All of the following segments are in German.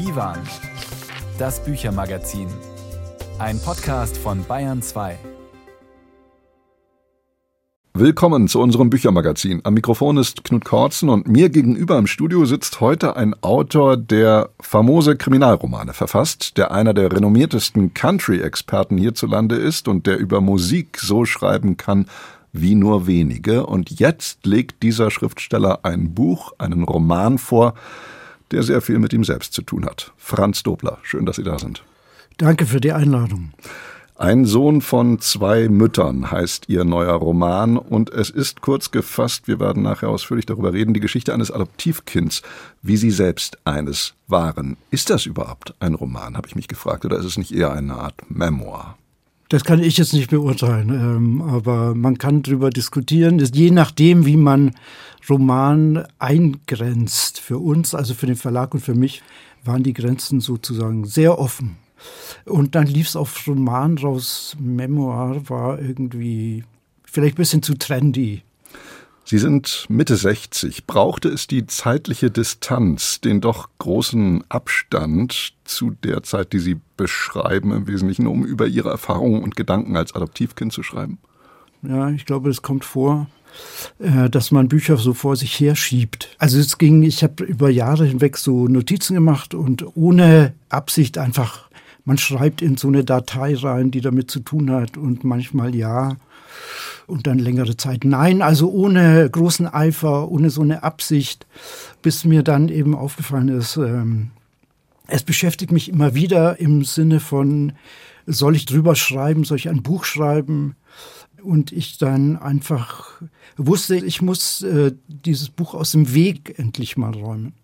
Divan, das Büchermagazin. Ein Podcast von Bayern 2. Willkommen zu unserem Büchermagazin. Am Mikrofon ist Knut Kortzen und mir gegenüber im Studio sitzt heute ein Autor, der famose Kriminalromane verfasst, der einer der renommiertesten Country-Experten hierzulande ist und der über Musik so schreiben kann wie nur wenige. Und jetzt legt dieser Schriftsteller ein Buch, einen Roman vor, der sehr viel mit ihm selbst zu tun hat. Franz Dobler, schön, dass Sie da sind. Danke für die Einladung. Ein Sohn von zwei Müttern heißt Ihr neuer Roman und es ist kurz gefasst, wir werden nachher ausführlich darüber reden, die Geschichte eines Adoptivkinds, wie Sie selbst eines waren. Ist das überhaupt ein Roman, habe ich mich gefragt, oder ist es nicht eher eine Art Memoir? Das kann ich jetzt nicht beurteilen, ähm, aber man kann darüber diskutieren. Je nachdem, wie man Roman eingrenzt für uns, also für den Verlag und für mich, waren die Grenzen sozusagen sehr offen. Und dann lief es auf Roman raus. Memoir war irgendwie vielleicht ein bisschen zu trendy. Sie sind Mitte 60. Brauchte es die zeitliche Distanz, den doch großen Abstand zu der Zeit, die Sie beschreiben, im Wesentlichen, um über Ihre Erfahrungen und Gedanken als Adoptivkind zu schreiben? Ja, ich glaube, es kommt vor äh, dass man Bücher so vor sich herschiebt. Also es ging, ich habe über Jahre hinweg so Notizen gemacht und ohne Absicht einfach man schreibt in so eine Datei rein, die damit zu tun hat und manchmal ja und dann längere Zeit nein, also ohne großen Eifer, ohne so eine Absicht, bis mir dann eben aufgefallen ist, ähm, es beschäftigt mich immer wieder im Sinne von, soll ich drüber schreiben, soll ich ein Buch schreiben? Und ich dann einfach wusste, ich muss äh, dieses Buch aus dem Weg endlich mal räumen.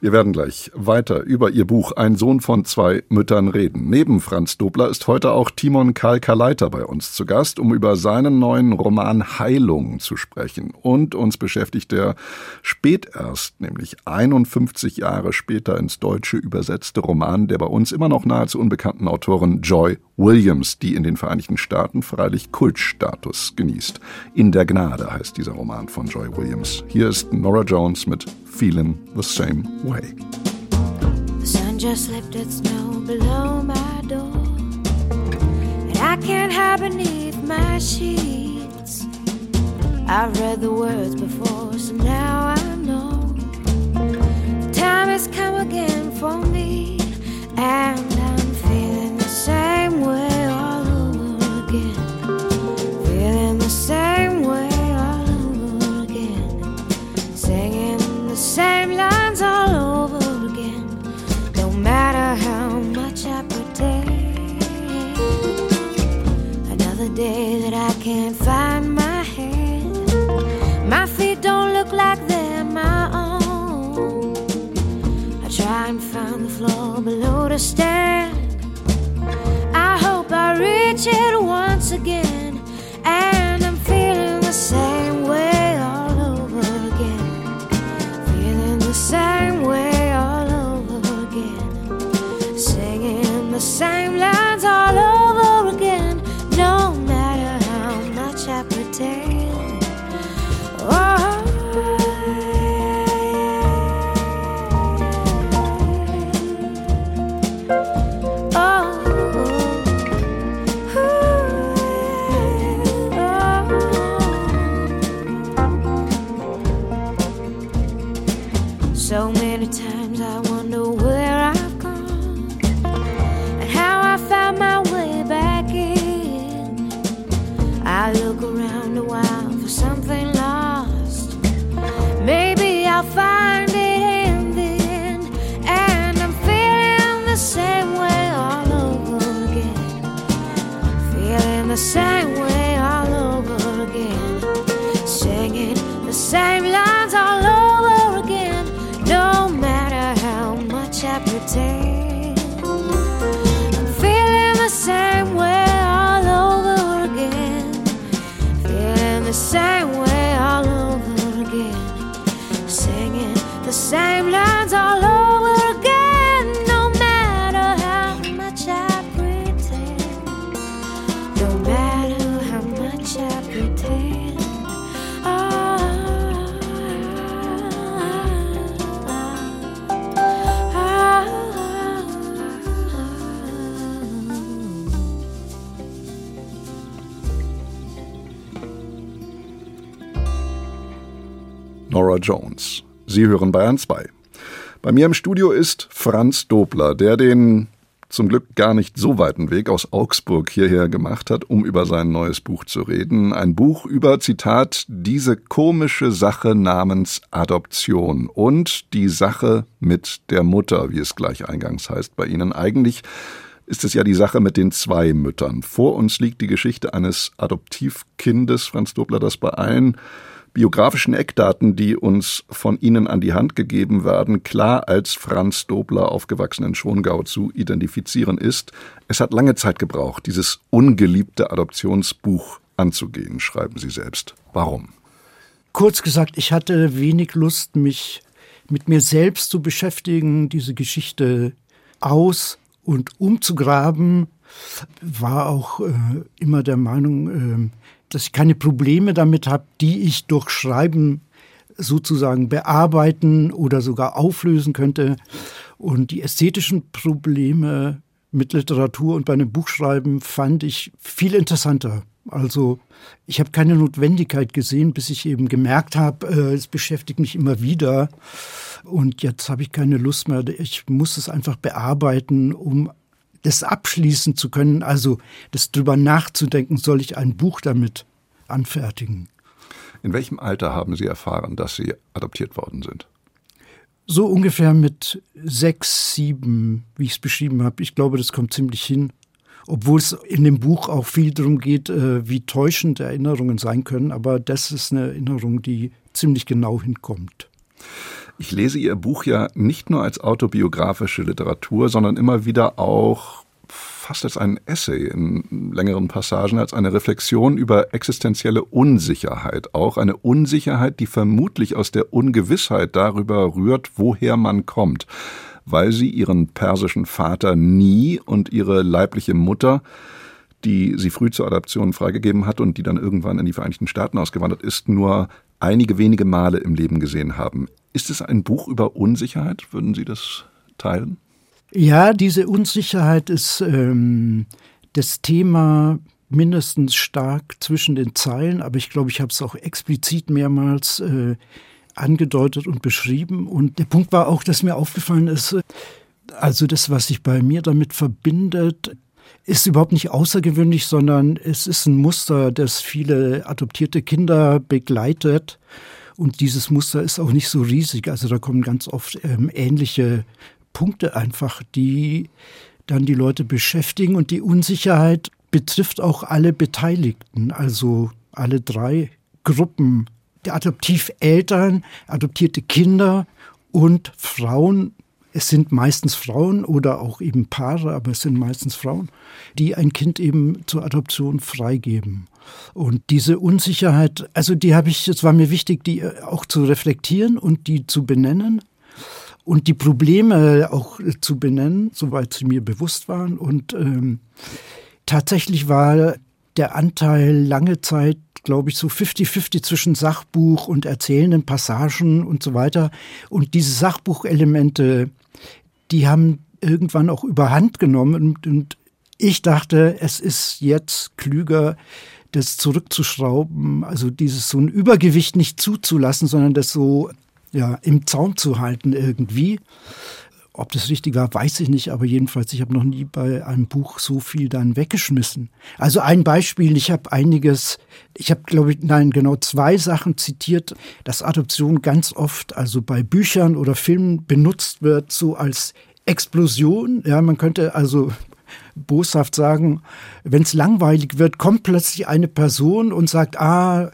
Wir werden gleich weiter über Ihr Buch Ein Sohn von zwei Müttern reden. Neben Franz Dobler ist heute auch Timon Karl Kaleiter bei uns zu Gast, um über seinen neuen Roman Heilung zu sprechen. Und uns beschäftigt der spät erst, nämlich 51 Jahre später ins Deutsche übersetzte Roman der bei uns immer noch nahezu unbekannten Autorin Joy Williams, die in den Vereinigten Staaten freilich Kultstatus genießt. In der Gnade heißt dieser Roman von Joy Williams. Hier ist Nora Jones mit Feeling the Same Way. The sun just lifted snow below my door, and I can't hide beneath my sheets. I've read the words before, so now I know the time has come again for me, and same way all over again. Feeling the same same lines all over again. No matter how much I pretend. Another day that I can't find my head. My feet don't look like they're my own. I try and find the floor below to stand I hope I reach it once again, and Jones. Sie hören Bayern 2. Bei mir im Studio ist Franz Dobler, der den zum Glück gar nicht so weiten Weg aus Augsburg hierher gemacht hat, um über sein neues Buch zu reden. Ein Buch über, Zitat, diese komische Sache namens Adoption und die Sache mit der Mutter, wie es gleich eingangs heißt bei Ihnen. Eigentlich ist es ja die Sache mit den zwei Müttern. Vor uns liegt die Geschichte eines Adoptivkindes, Franz Dobler, das bei allen biografischen Eckdaten, die uns von Ihnen an die Hand gegeben werden, klar als Franz Dobler aufgewachsen in Schongau zu identifizieren ist. Es hat lange Zeit gebraucht, dieses ungeliebte Adoptionsbuch anzugehen, schreiben Sie selbst. Warum? Kurz gesagt, ich hatte wenig Lust, mich mit mir selbst zu beschäftigen, diese Geschichte aus und umzugraben, war auch äh, immer der Meinung, äh, dass ich keine Probleme damit habe, die ich durch Schreiben sozusagen bearbeiten oder sogar auflösen könnte. Und die ästhetischen Probleme mit Literatur und bei einem Buchschreiben fand ich viel interessanter. Also ich habe keine Notwendigkeit gesehen, bis ich eben gemerkt habe, äh, es beschäftigt mich immer wieder. Und jetzt habe ich keine Lust mehr. Ich muss es einfach bearbeiten, um das abschließen zu können, also das drüber nachzudenken, soll ich ein Buch damit anfertigen. In welchem Alter haben Sie erfahren, dass Sie adoptiert worden sind? So ungefähr mit sechs, sieben, wie ich es beschrieben habe. Ich glaube, das kommt ziemlich hin. Obwohl es in dem Buch auch viel darum geht, äh, wie täuschend Erinnerungen sein können. Aber das ist eine Erinnerung, die ziemlich genau hinkommt. Ich lese Ihr Buch ja nicht nur als autobiografische Literatur, sondern immer wieder auch fast als ein Essay in längeren Passagen, als eine Reflexion über existenzielle Unsicherheit. Auch eine Unsicherheit, die vermutlich aus der Ungewissheit darüber rührt, woher man kommt. Weil sie ihren persischen Vater nie und ihre leibliche Mutter die sie früh zur Adoption freigegeben hat und die dann irgendwann in die Vereinigten Staaten ausgewandert ist, nur einige wenige Male im Leben gesehen haben. Ist es ein Buch über Unsicherheit? Würden Sie das teilen? Ja, diese Unsicherheit ist ähm, das Thema mindestens stark zwischen den Zeilen, aber ich glaube, ich habe es auch explizit mehrmals äh, angedeutet und beschrieben. Und der Punkt war auch, dass mir aufgefallen ist, also das, was sich bei mir damit verbindet, ist überhaupt nicht außergewöhnlich, sondern es ist ein Muster, das viele adoptierte Kinder begleitet. Und dieses Muster ist auch nicht so riesig. Also da kommen ganz oft ähm, ähnliche Punkte einfach, die dann die Leute beschäftigen. Und die Unsicherheit betrifft auch alle Beteiligten, also alle drei Gruppen. Die Adoptiveltern, adoptierte Kinder und Frauen es sind meistens Frauen oder auch eben Paare, aber es sind meistens Frauen, die ein Kind eben zur Adoption freigeben. Und diese Unsicherheit, also die habe ich, es war mir wichtig, die auch zu reflektieren und die zu benennen und die Probleme auch zu benennen, soweit sie mir bewusst waren. Und ähm, tatsächlich war der Anteil lange Zeit, glaube ich, so 50-50 zwischen Sachbuch und erzählenden Passagen und so weiter. Und diese Sachbuchelemente die haben irgendwann auch überhand genommen und, und ich dachte, es ist jetzt klüger, das zurückzuschrauben, also dieses so ein Übergewicht nicht zuzulassen, sondern das so ja im Zaum zu halten irgendwie. Ob das richtig war, weiß ich nicht, aber jedenfalls, ich habe noch nie bei einem Buch so viel dann weggeschmissen. Also ein Beispiel, ich habe einiges, ich habe, glaube ich, nein, genau zwei Sachen zitiert, dass Adoption ganz oft, also bei Büchern oder Filmen benutzt wird, so als Explosion. Ja, man könnte also boshaft sagen, wenn es langweilig wird, kommt plötzlich eine Person und sagt, ah,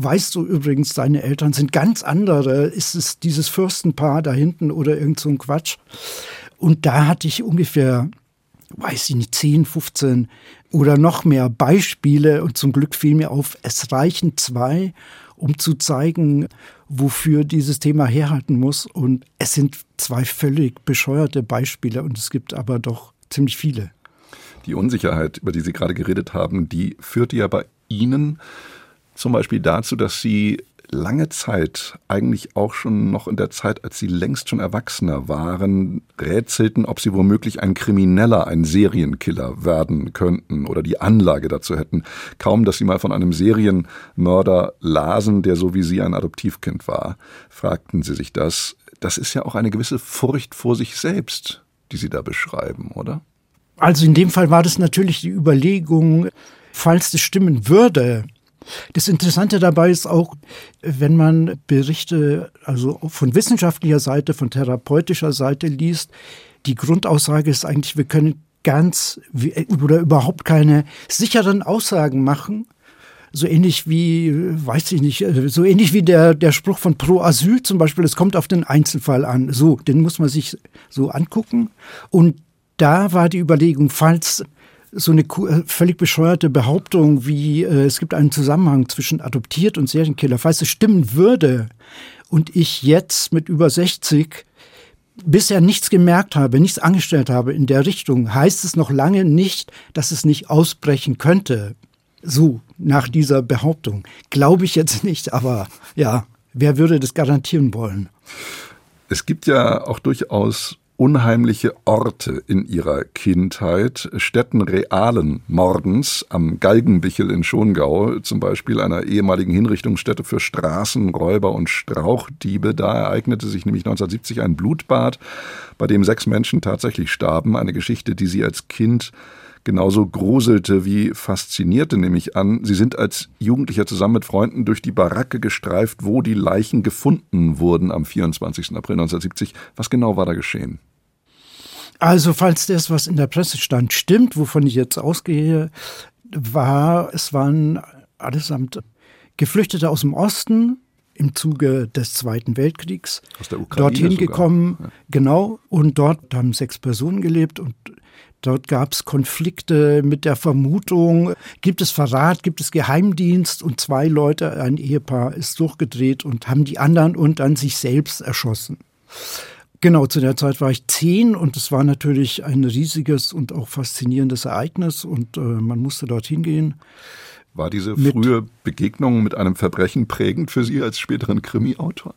weißt du übrigens, deine Eltern sind ganz andere, ist es dieses Fürstenpaar da hinten oder irgend so ein Quatsch. Und da hatte ich ungefähr, weiß ich nicht, 10, 15 oder noch mehr Beispiele und zum Glück fiel mir auf, es reichen zwei, um zu zeigen, wofür dieses Thema herhalten muss. Und es sind zwei völlig bescheuerte Beispiele und es gibt aber doch ziemlich viele. Die Unsicherheit, über die Sie gerade geredet haben, die führte ja bei Ihnen zum Beispiel dazu, dass Sie lange Zeit, eigentlich auch schon noch in der Zeit, als Sie längst schon Erwachsener waren, rätselten, ob Sie womöglich ein Krimineller, ein Serienkiller werden könnten oder die Anlage dazu hätten. Kaum, dass Sie mal von einem Serienmörder lasen, der so wie Sie ein Adoptivkind war, fragten Sie sich das. Das ist ja auch eine gewisse Furcht vor sich selbst, die Sie da beschreiben, oder? Also in dem Fall war das natürlich die Überlegung, falls das stimmen würde, das Interessante dabei ist auch, wenn man Berichte also von wissenschaftlicher Seite, von therapeutischer Seite liest, die Grundaussage ist eigentlich, wir können ganz oder überhaupt keine sicheren Aussagen machen. So ähnlich wie, weiß ich nicht, so ähnlich wie der, der Spruch von Pro Asyl zum Beispiel, es kommt auf den Einzelfall an. So, den muss man sich so angucken. Und da war die Überlegung, falls so eine äh, völlig bescheuerte Behauptung wie äh, es gibt einen Zusammenhang zwischen adoptiert und Serienkiller, falls es stimmen würde und ich jetzt mit über 60 bisher nichts gemerkt habe, nichts angestellt habe in der Richtung, heißt es noch lange nicht, dass es nicht ausbrechen könnte. So, nach dieser Behauptung. Glaube ich jetzt nicht, aber ja, wer würde das garantieren wollen? Es gibt ja auch durchaus unheimliche Orte in ihrer Kindheit, Stätten realen Mordens am Galgenbichel in Schongau, zum Beispiel einer ehemaligen Hinrichtungsstätte für Straßenräuber und Strauchdiebe. Da ereignete sich nämlich 1970 ein Blutbad, bei dem sechs Menschen tatsächlich starben. Eine Geschichte, die sie als Kind genauso gruselte wie faszinierte, nehme ich an. Sie sind als Jugendlicher zusammen mit Freunden durch die Baracke gestreift, wo die Leichen gefunden wurden am 24. April 1970. Was genau war da geschehen? Also, falls das, was in der Presse stand, stimmt, wovon ich jetzt ausgehe, war, es waren allesamt Geflüchtete aus dem Osten, im Zuge des Zweiten Weltkriegs dorthin sogar. gekommen. Ja. Genau. Und dort haben sechs Personen gelebt und Dort gab es Konflikte mit der Vermutung, gibt es Verrat, gibt es Geheimdienst und zwei Leute, ein Ehepaar ist durchgedreht und haben die anderen und dann sich selbst erschossen. Genau, zu der Zeit war ich zehn und es war natürlich ein riesiges und auch faszinierendes Ereignis und äh, man musste dorthin gehen. War diese frühe Begegnung mit einem Verbrechen prägend für Sie als späteren Krimi-Autor?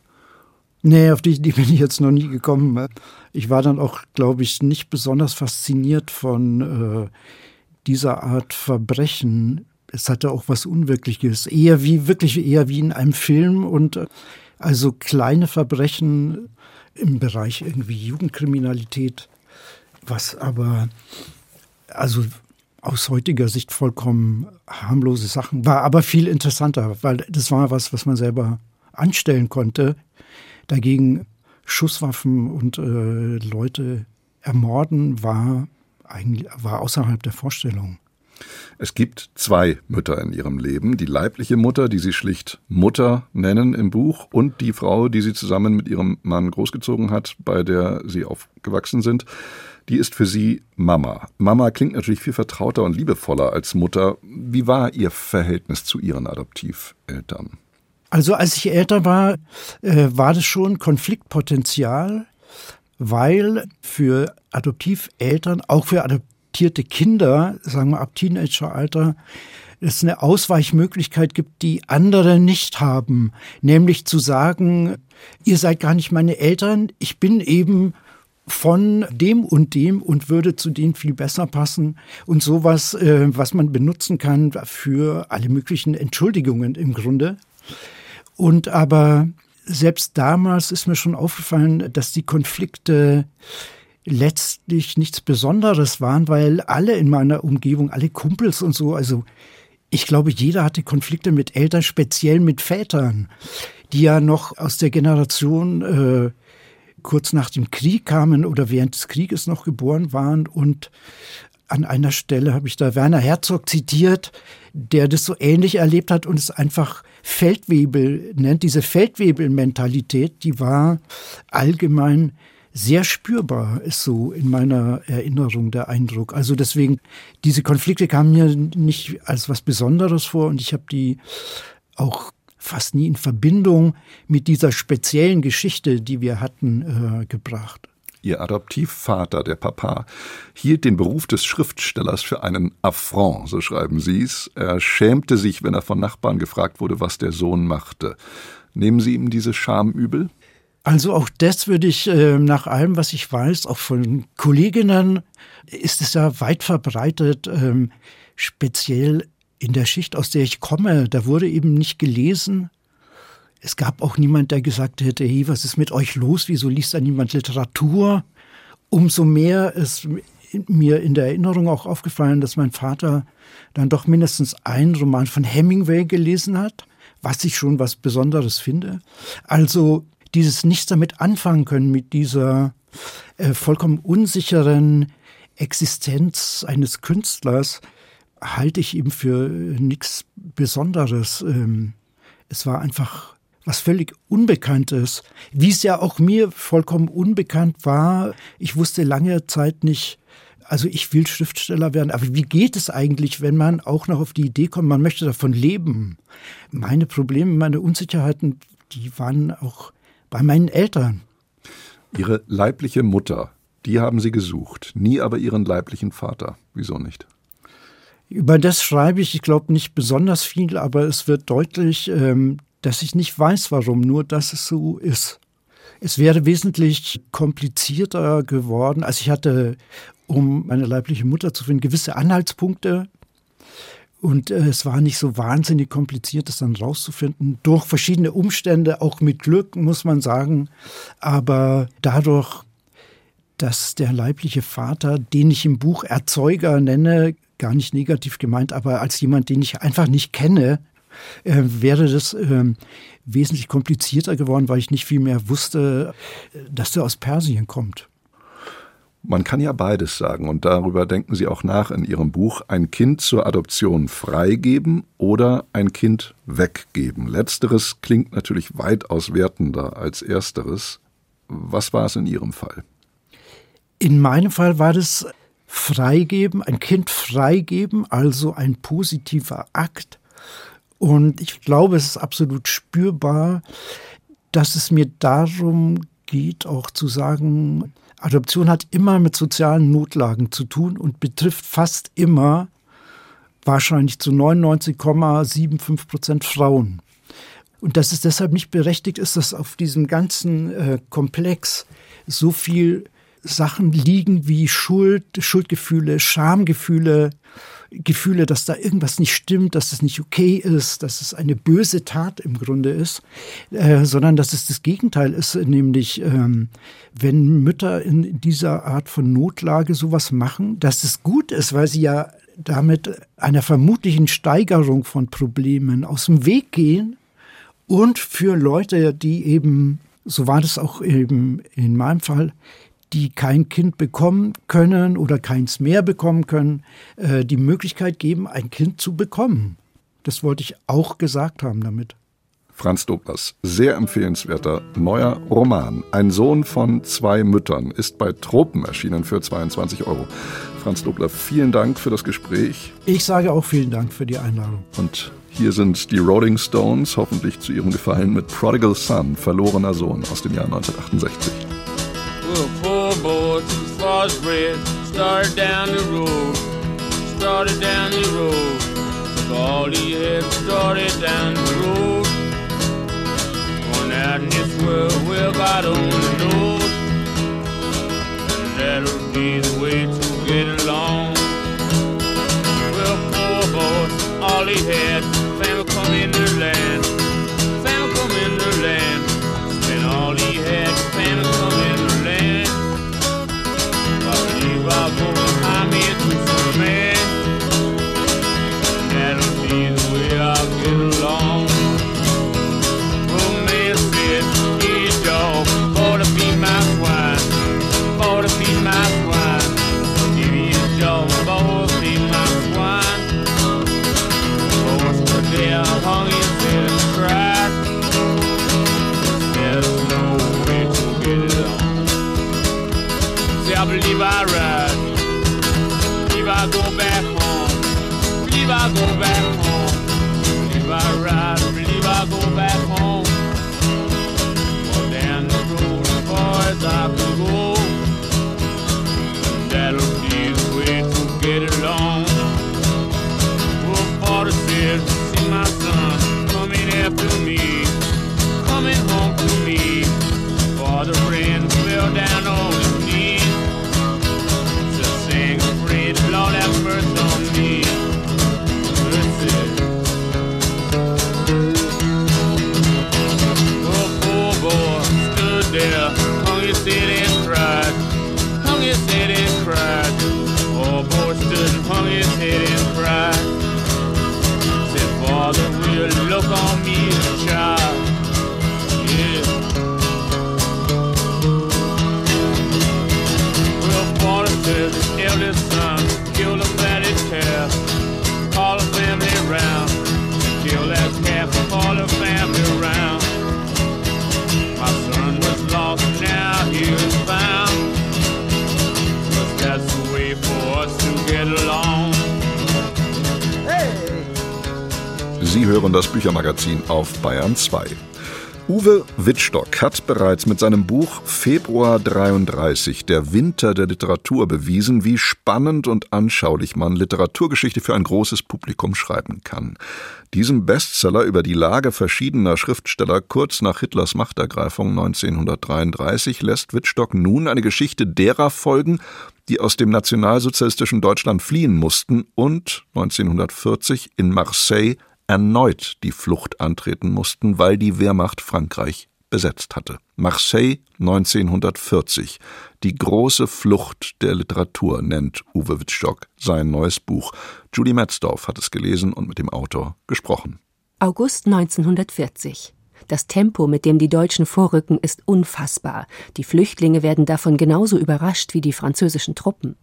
Nee, auf die Idee bin ich jetzt noch nie gekommen. Ich war dann auch, glaube ich, nicht besonders fasziniert von äh, dieser Art Verbrechen. Es hatte auch was Unwirkliches. Eher wie, wirklich eher wie in einem Film und äh, also kleine Verbrechen im Bereich irgendwie Jugendkriminalität, was aber also aus heutiger Sicht vollkommen harmlose Sachen war, aber viel interessanter, weil das war was, was man selber anstellen konnte Dagegen Schusswaffen und äh, Leute ermorden war eigentlich war außerhalb der Vorstellung. Es gibt zwei Mütter in ihrem Leben. Die leibliche Mutter, die sie schlicht Mutter nennen im Buch, und die Frau, die sie zusammen mit ihrem Mann großgezogen hat, bei der sie aufgewachsen sind. Die ist für sie Mama. Mama klingt natürlich viel vertrauter und liebevoller als Mutter. Wie war ihr Verhältnis zu ihren Adoptiveltern? Also als ich älter war, äh, war das schon Konfliktpotenzial, weil für Adoptiveltern, auch für adoptierte Kinder, sagen wir ab Teenageralter, es eine Ausweichmöglichkeit gibt, die andere nicht haben. Nämlich zu sagen, ihr seid gar nicht meine Eltern, ich bin eben von dem und dem und würde zu denen viel besser passen und sowas, äh, was man benutzen kann für alle möglichen Entschuldigungen im Grunde. Und aber selbst damals ist mir schon aufgefallen, dass die Konflikte letztlich nichts Besonderes waren, weil alle in meiner Umgebung, alle Kumpels und so, also ich glaube, jeder hatte Konflikte mit Eltern, speziell mit Vätern, die ja noch aus der Generation äh, kurz nach dem Krieg kamen oder während des Krieges noch geboren waren. Und an einer Stelle habe ich da Werner Herzog zitiert, der das so ähnlich erlebt hat und es einfach Feldwebel nennt. Diese Feldwebel-Mentalität, die war allgemein sehr spürbar, ist so in meiner Erinnerung der Eindruck. Also deswegen, diese Konflikte kamen mir nicht als was Besonderes vor und ich habe die auch fast nie in Verbindung mit dieser speziellen Geschichte, die wir hatten, äh, gebracht. Ihr Adoptivvater, der Papa, hielt den Beruf des Schriftstellers für einen Affront, so schreiben Sie es. Er schämte sich, wenn er von Nachbarn gefragt wurde, was der Sohn machte. Nehmen Sie ihm diese Scham übel? Also auch das würde ich äh, nach allem, was ich weiß, auch von Kolleginnen, ist es ja weit verbreitet, ähm, speziell in der Schicht, aus der ich komme. Da wurde eben nicht gelesen. Es gab auch niemand, der gesagt hätte, hey, was ist mit euch los? Wieso liest da niemand Literatur? Umso mehr ist mir in der Erinnerung auch aufgefallen, dass mein Vater dann doch mindestens einen Roman von Hemingway gelesen hat, was ich schon was Besonderes finde. Also dieses nichts damit anfangen können mit dieser äh, vollkommen unsicheren Existenz eines Künstlers, halte ich ihm für nichts Besonderes. Ähm, es war einfach was völlig Unbekanntes, wie es ja auch mir vollkommen unbekannt war. Ich wusste lange Zeit nicht, also ich will Schriftsteller werden, aber wie geht es eigentlich, wenn man auch noch auf die Idee kommt, man möchte davon leben? Meine Probleme, meine Unsicherheiten, die waren auch bei meinen Eltern. Ihre leibliche Mutter, die haben Sie gesucht, nie aber Ihren leiblichen Vater. Wieso nicht? Über das schreibe ich, ich glaube, nicht besonders viel, aber es wird deutlich, ähm, dass ich nicht weiß, warum, nur dass es so ist. Es wäre wesentlich komplizierter geworden. Also ich hatte, um meine leibliche Mutter zu finden, gewisse Anhaltspunkte. Und äh, es war nicht so wahnsinnig kompliziert, das dann rauszufinden. Durch verschiedene Umstände, auch mit Glück, muss man sagen. Aber dadurch, dass der leibliche Vater, den ich im Buch Erzeuger nenne, gar nicht negativ gemeint, aber als jemand, den ich einfach nicht kenne, äh, wäre das äh, wesentlich komplizierter geworden, weil ich nicht viel mehr wusste, äh, dass er aus Persien kommt. Man kann ja beides sagen und darüber denken Sie auch nach in Ihrem Buch, ein Kind zur Adoption freigeben oder ein Kind weggeben. Letzteres klingt natürlich weitaus wertender als ersteres. Was war es in Ihrem Fall? In meinem Fall war das freigeben, ein Kind freigeben, also ein positiver Akt. Und ich glaube, es ist absolut spürbar, dass es mir darum geht, auch zu sagen, Adoption hat immer mit sozialen Notlagen zu tun und betrifft fast immer wahrscheinlich zu 99,75 Prozent Frauen. Und dass es deshalb nicht berechtigt ist, dass auf diesem ganzen äh, Komplex so viel Sachen liegen wie Schuld, Schuldgefühle, Schamgefühle, Gefühle, dass da irgendwas nicht stimmt, dass es nicht okay ist, dass es eine böse Tat im Grunde ist, äh, sondern dass es das Gegenteil ist, nämlich ähm, wenn Mütter in dieser Art von Notlage sowas machen, dass es gut ist, weil sie ja damit einer vermutlichen Steigerung von Problemen aus dem Weg gehen und für Leute, die eben, so war das auch eben in meinem Fall, die kein Kind bekommen können oder keins mehr bekommen können, äh, die Möglichkeit geben, ein Kind zu bekommen. Das wollte ich auch gesagt haben damit. Franz Doblers, sehr empfehlenswerter neuer Roman. Ein Sohn von zwei Müttern ist bei Tropen erschienen für 22 Euro. Franz Dobler, vielen Dank für das Gespräch. Ich sage auch vielen Dank für die Einladung. Und hier sind die Rolling Stones, hoffentlich zu ihrem Gefallen, mit Prodigal Son, verlorener Sohn aus dem Jahr 1968. Well, too far red, started down the road, started down the road. All he had started down the road. Going out in this world, well, God only knows. And that'll be the way to get along. Well, poor boy, all he had, family come in the land, family come in amor. Sie hören das Büchermagazin auf Bayern 2. Uwe Wittstock hat bereits mit seinem Buch Februar 33, der Winter der Literatur, bewiesen, wie spannend und anschaulich man Literaturgeschichte für ein großes Publikum schreiben kann. Diesem Bestseller über die Lage verschiedener Schriftsteller kurz nach Hitlers Machtergreifung 1933 lässt Wittstock nun eine Geschichte derer folgen, die aus dem nationalsozialistischen Deutschland fliehen mussten und 1940 in Marseille erneut die Flucht antreten mussten, weil die Wehrmacht Frankreich besetzt hatte. Marseille 1940. Die große Flucht der Literatur nennt Uwe Wittstock sein neues Buch. Julie Metzdorf hat es gelesen und mit dem Autor gesprochen. August 1940. Das Tempo, mit dem die Deutschen vorrücken, ist unfassbar. Die Flüchtlinge werden davon genauso überrascht wie die französischen Truppen.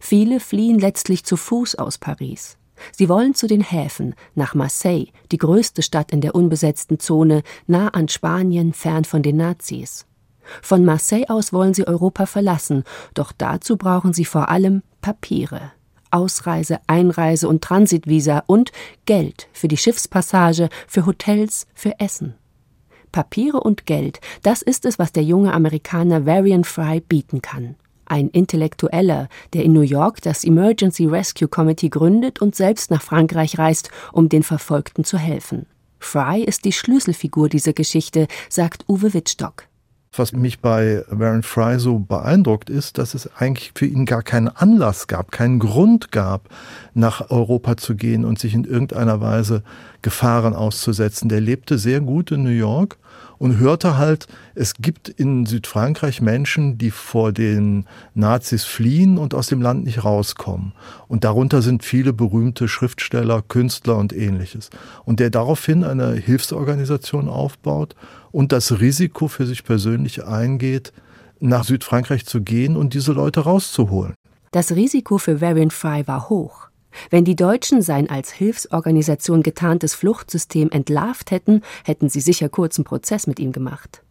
Viele fliehen letztlich zu Fuß aus Paris. Sie wollen zu den Häfen, nach Marseille, die größte Stadt in der unbesetzten Zone, nah an Spanien, fern von den Nazis. Von Marseille aus wollen sie Europa verlassen, doch dazu brauchen sie vor allem Papiere. Ausreise, Einreise und Transitvisa und Geld für die Schiffspassage, für Hotels, für Essen. Papiere und Geld, das ist es, was der junge Amerikaner Varian Fry bieten kann ein Intellektueller, der in New York das Emergency Rescue Committee gründet und selbst nach Frankreich reist, um den Verfolgten zu helfen. Fry ist die Schlüsselfigur dieser Geschichte, sagt Uwe Wittstock. Was mich bei Warren Fry so beeindruckt ist, dass es eigentlich für ihn gar keinen Anlass gab, keinen Grund gab, nach Europa zu gehen und sich in irgendeiner Weise Gefahren auszusetzen. Der lebte sehr gut in New York und hörte halt, es gibt in Südfrankreich Menschen, die vor den Nazis fliehen und aus dem Land nicht rauskommen. Und darunter sind viele berühmte Schriftsteller, Künstler und ähnliches. Und der daraufhin eine Hilfsorganisation aufbaut und das Risiko für sich persönlich eingeht, nach Südfrankreich zu gehen und diese Leute rauszuholen. Das Risiko für Varian Fry war hoch. Wenn die Deutschen sein als Hilfsorganisation getarntes Fluchtsystem entlarvt hätten, hätten sie sicher kurzen Prozess mit ihm gemacht.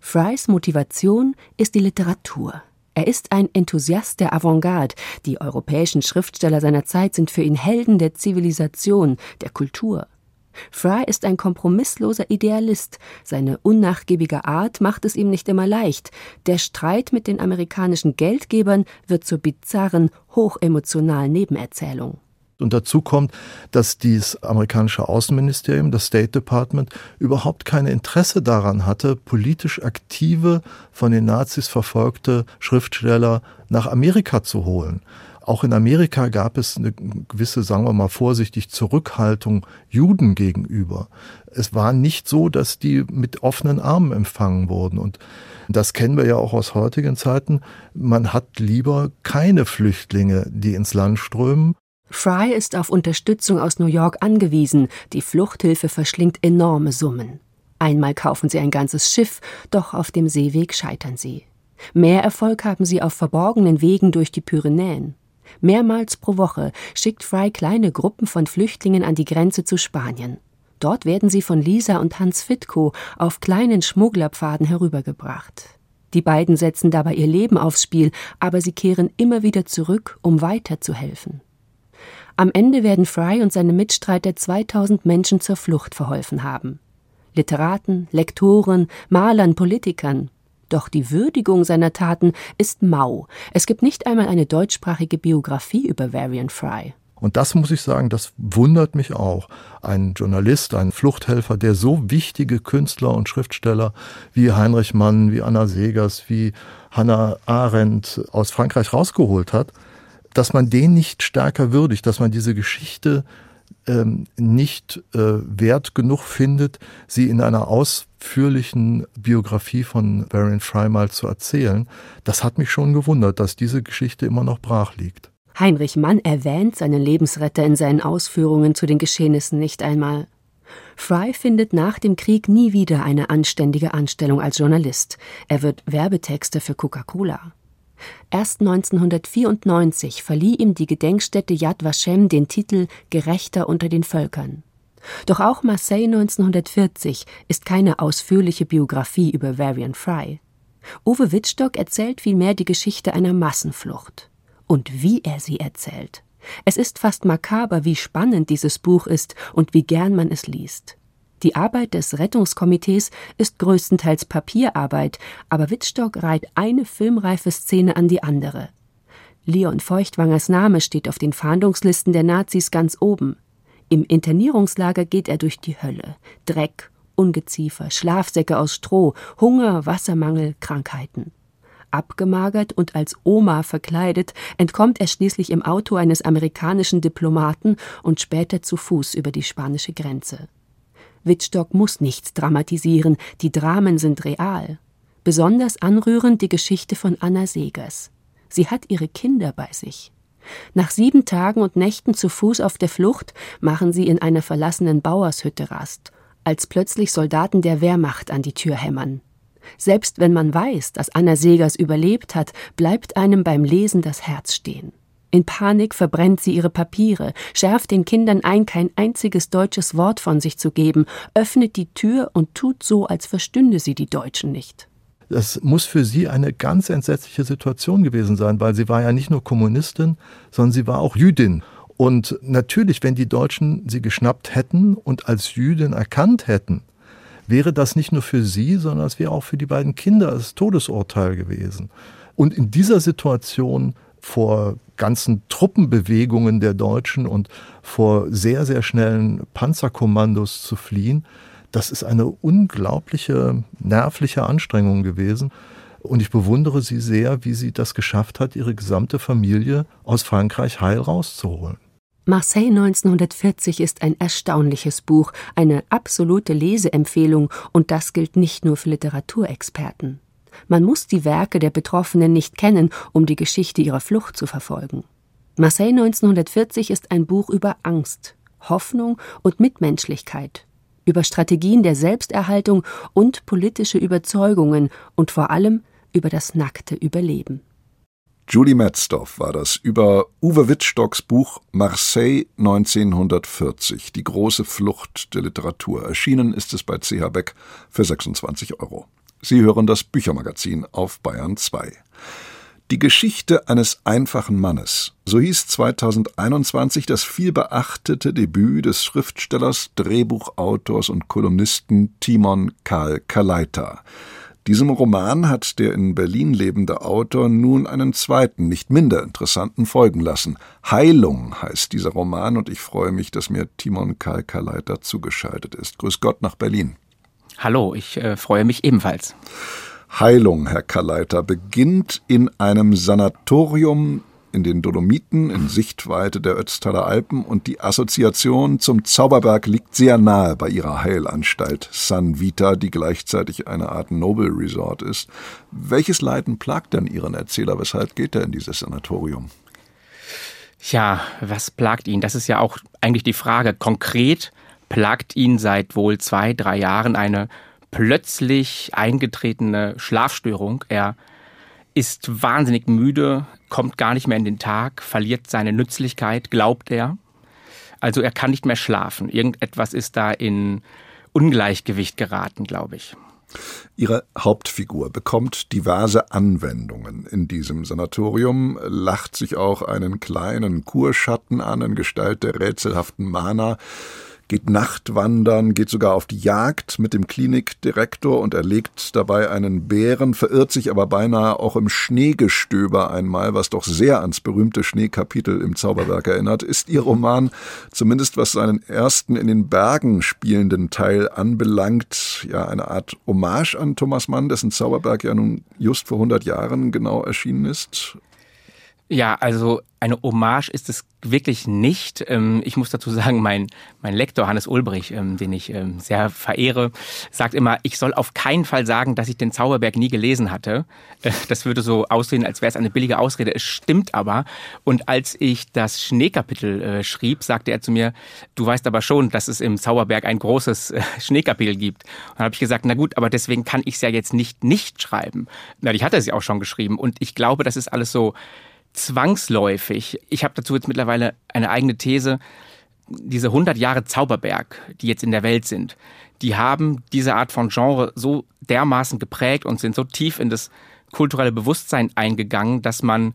Frys Motivation ist die Literatur. Er ist ein Enthusiast der Avantgarde. Die europäischen Schriftsteller seiner Zeit sind für ihn Helden der Zivilisation, der Kultur. Fry ist ein kompromissloser Idealist. Seine unnachgiebige Art macht es ihm nicht immer leicht. Der Streit mit den amerikanischen Geldgebern wird zur bizarren, hochemotionalen Nebenerzählung. Und dazu kommt, dass dieses amerikanische Außenministerium, das State Department, überhaupt kein Interesse daran hatte, politisch aktive, von den Nazis verfolgte Schriftsteller nach Amerika zu holen. Auch in Amerika gab es eine gewisse, sagen wir mal vorsichtig, Zurückhaltung Juden gegenüber. Es war nicht so, dass die mit offenen Armen empfangen wurden. Und das kennen wir ja auch aus heutigen Zeiten. Man hat lieber keine Flüchtlinge, die ins Land strömen, Fry ist auf Unterstützung aus New York angewiesen, die Fluchthilfe verschlingt enorme Summen. Einmal kaufen sie ein ganzes Schiff, doch auf dem Seeweg scheitern sie. Mehr Erfolg haben sie auf verborgenen Wegen durch die Pyrenäen. Mehrmals pro Woche schickt Fry kleine Gruppen von Flüchtlingen an die Grenze zu Spanien. Dort werden sie von Lisa und Hans Fitko auf kleinen Schmugglerpfaden herübergebracht. Die beiden setzen dabei ihr Leben aufs Spiel, aber sie kehren immer wieder zurück, um weiterzuhelfen. Am Ende werden Fry und seine Mitstreiter 2000 Menschen zur Flucht verholfen haben. Literaten, Lektoren, Malern, Politikern. Doch die Würdigung seiner Taten ist mau. Es gibt nicht einmal eine deutschsprachige Biografie über Varian Fry. Und das muss ich sagen, das wundert mich auch. Ein Journalist, ein Fluchthelfer, der so wichtige Künstler und Schriftsteller wie Heinrich Mann, wie Anna Segers, wie Hannah Arendt aus Frankreich rausgeholt hat, dass man den nicht stärker würdigt, dass man diese Geschichte ähm, nicht äh, wert genug findet, sie in einer ausführlichen Biografie von Varian Fry mal zu erzählen, das hat mich schon gewundert, dass diese Geschichte immer noch brach liegt. Heinrich Mann erwähnt seinen Lebensretter in seinen Ausführungen zu den Geschehnissen nicht einmal. Fry findet nach dem Krieg nie wieder eine anständige Anstellung als Journalist. Er wird Werbetexter für Coca-Cola. Erst 1994 verlieh ihm die Gedenkstätte Yad Vashem den Titel Gerechter unter den Völkern. Doch auch Marseille 1940 ist keine ausführliche Biografie über Varian Fry. Uwe Wittstock erzählt vielmehr die Geschichte einer Massenflucht. Und wie er sie erzählt. Es ist fast makaber, wie spannend dieses Buch ist und wie gern man es liest. Die Arbeit des Rettungskomitees ist größtenteils Papierarbeit, aber Wittstock reiht eine filmreife Szene an die andere. Leon Feuchtwangers Name steht auf den Fahndungslisten der Nazis ganz oben. Im Internierungslager geht er durch die Hölle. Dreck, Ungeziefer, Schlafsäcke aus Stroh, Hunger, Wassermangel, Krankheiten. Abgemagert und als Oma verkleidet, entkommt er schließlich im Auto eines amerikanischen Diplomaten und später zu Fuß über die spanische Grenze. Wittstock muss nichts dramatisieren, die Dramen sind real. Besonders anrührend die Geschichte von Anna Segers. Sie hat ihre Kinder bei sich. Nach sieben Tagen und Nächten zu Fuß auf der Flucht machen sie in einer verlassenen Bauershütte Rast, als plötzlich Soldaten der Wehrmacht an die Tür hämmern. Selbst wenn man weiß, dass Anna Segers überlebt hat, bleibt einem beim Lesen das Herz stehen. In Panik verbrennt sie ihre Papiere, schärft den Kindern ein, kein einziges deutsches Wort von sich zu geben, öffnet die Tür und tut so, als verstünde sie die Deutschen nicht. Das muss für sie eine ganz entsetzliche Situation gewesen sein, weil sie war ja nicht nur Kommunistin, sondern sie war auch Jüdin. Und natürlich, wenn die Deutschen sie geschnappt hätten und als Jüdin erkannt hätten, wäre das nicht nur für sie, sondern es wäre auch für die beiden Kinder das Todesurteil gewesen. Und in dieser Situation vor ganzen Truppenbewegungen der Deutschen und vor sehr, sehr schnellen Panzerkommandos zu fliehen, das ist eine unglaubliche nervliche Anstrengung gewesen. Und ich bewundere sie sehr, wie sie das geschafft hat, ihre gesamte Familie aus Frankreich heil rauszuholen. Marseille 1940 ist ein erstaunliches Buch, eine absolute Leseempfehlung, und das gilt nicht nur für Literaturexperten. Man muss die Werke der Betroffenen nicht kennen, um die Geschichte ihrer Flucht zu verfolgen. Marseille 1940 ist ein Buch über Angst, Hoffnung und Mitmenschlichkeit, über Strategien der Selbsterhaltung und politische Überzeugungen und vor allem über das nackte Überleben. Julie Metzdorf war das über Uwe Wittstocks Buch Marseille 1940, die große Flucht der Literatur. Erschienen ist es bei CH Beck für 26 Euro. Sie hören das Büchermagazin auf Bayern 2. Die Geschichte eines einfachen Mannes. So hieß 2021 das vielbeachtete Debüt des Schriftstellers, Drehbuchautors und Kolumnisten Timon Karl Kaleita. Diesem Roman hat der in Berlin lebende Autor nun einen zweiten, nicht minder interessanten folgen lassen. Heilung heißt dieser Roman und ich freue mich, dass mir Timon Karl Kaleiter zugeschaltet ist. Grüß Gott nach Berlin. Hallo, ich äh, freue mich ebenfalls. Heilung, Herr Kaleiter, beginnt in einem Sanatorium in den Dolomiten in Sichtweite der Ötztaler Alpen und die Assoziation zum Zauberberg liegt sehr nahe bei ihrer Heilanstalt San Vita, die gleichzeitig eine Art Noble Resort ist. Welches Leiden plagt denn Ihren Erzähler? Weshalb geht er in dieses Sanatorium? Ja, was plagt ihn? Das ist ja auch eigentlich die Frage. Konkret plagt ihn seit wohl zwei, drei Jahren eine plötzlich eingetretene Schlafstörung. Er ist wahnsinnig müde, kommt gar nicht mehr in den Tag, verliert seine Nützlichkeit, glaubt er. Also er kann nicht mehr schlafen. Irgendetwas ist da in Ungleichgewicht geraten, glaube ich. Ihre Hauptfigur bekommt diverse Anwendungen in diesem Sanatorium, lacht sich auch einen kleinen Kurschatten an in Gestalt der rätselhaften Mana, geht Nachtwandern, geht sogar auf die Jagd mit dem Klinikdirektor und erlegt dabei einen Bären, verirrt sich aber beinahe auch im Schneegestöber einmal, was doch sehr ans berühmte Schneekapitel im Zauberwerk erinnert, ist ihr Roman, zumindest was seinen ersten in den Bergen spielenden Teil anbelangt, ja eine Art Hommage an Thomas Mann, dessen Zauberberg ja nun just vor 100 Jahren genau erschienen ist Ja, also eine Hommage ist es wirklich nicht. Ähm, ich muss dazu sagen, mein, mein Lektor Hannes Ulbrich, ähm, den ich ähm, sehr verehre, sagt immer, ich soll auf keinen Fall sagen, dass ich den Zauberberg nie gelesen hatte. Äh, das würde so aussehen, als wäre es eine billige Ausrede. Es stimmt aber. Und als ich das Schneekapitel äh, schrieb, sagte er zu mir, du weißt aber schon, dass es im Zauberberg ein großes äh, Schneekapitel gibt. Und dann habe ich gesagt, na gut, aber deswegen kann ich es ja jetzt nicht nicht schreiben. Na, ich hatte es ja auch schon geschrieben. Und ich glaube, das ist alles so zwangsläufig. Ich habe dazu jetzt mittlerweile eine eigene These. Diese 100 Jahre Zauberberg, die jetzt in der Welt sind, die haben diese Art von Genre so dermaßen geprägt und sind so tief in das kulturelle Bewusstsein eingegangen, dass man,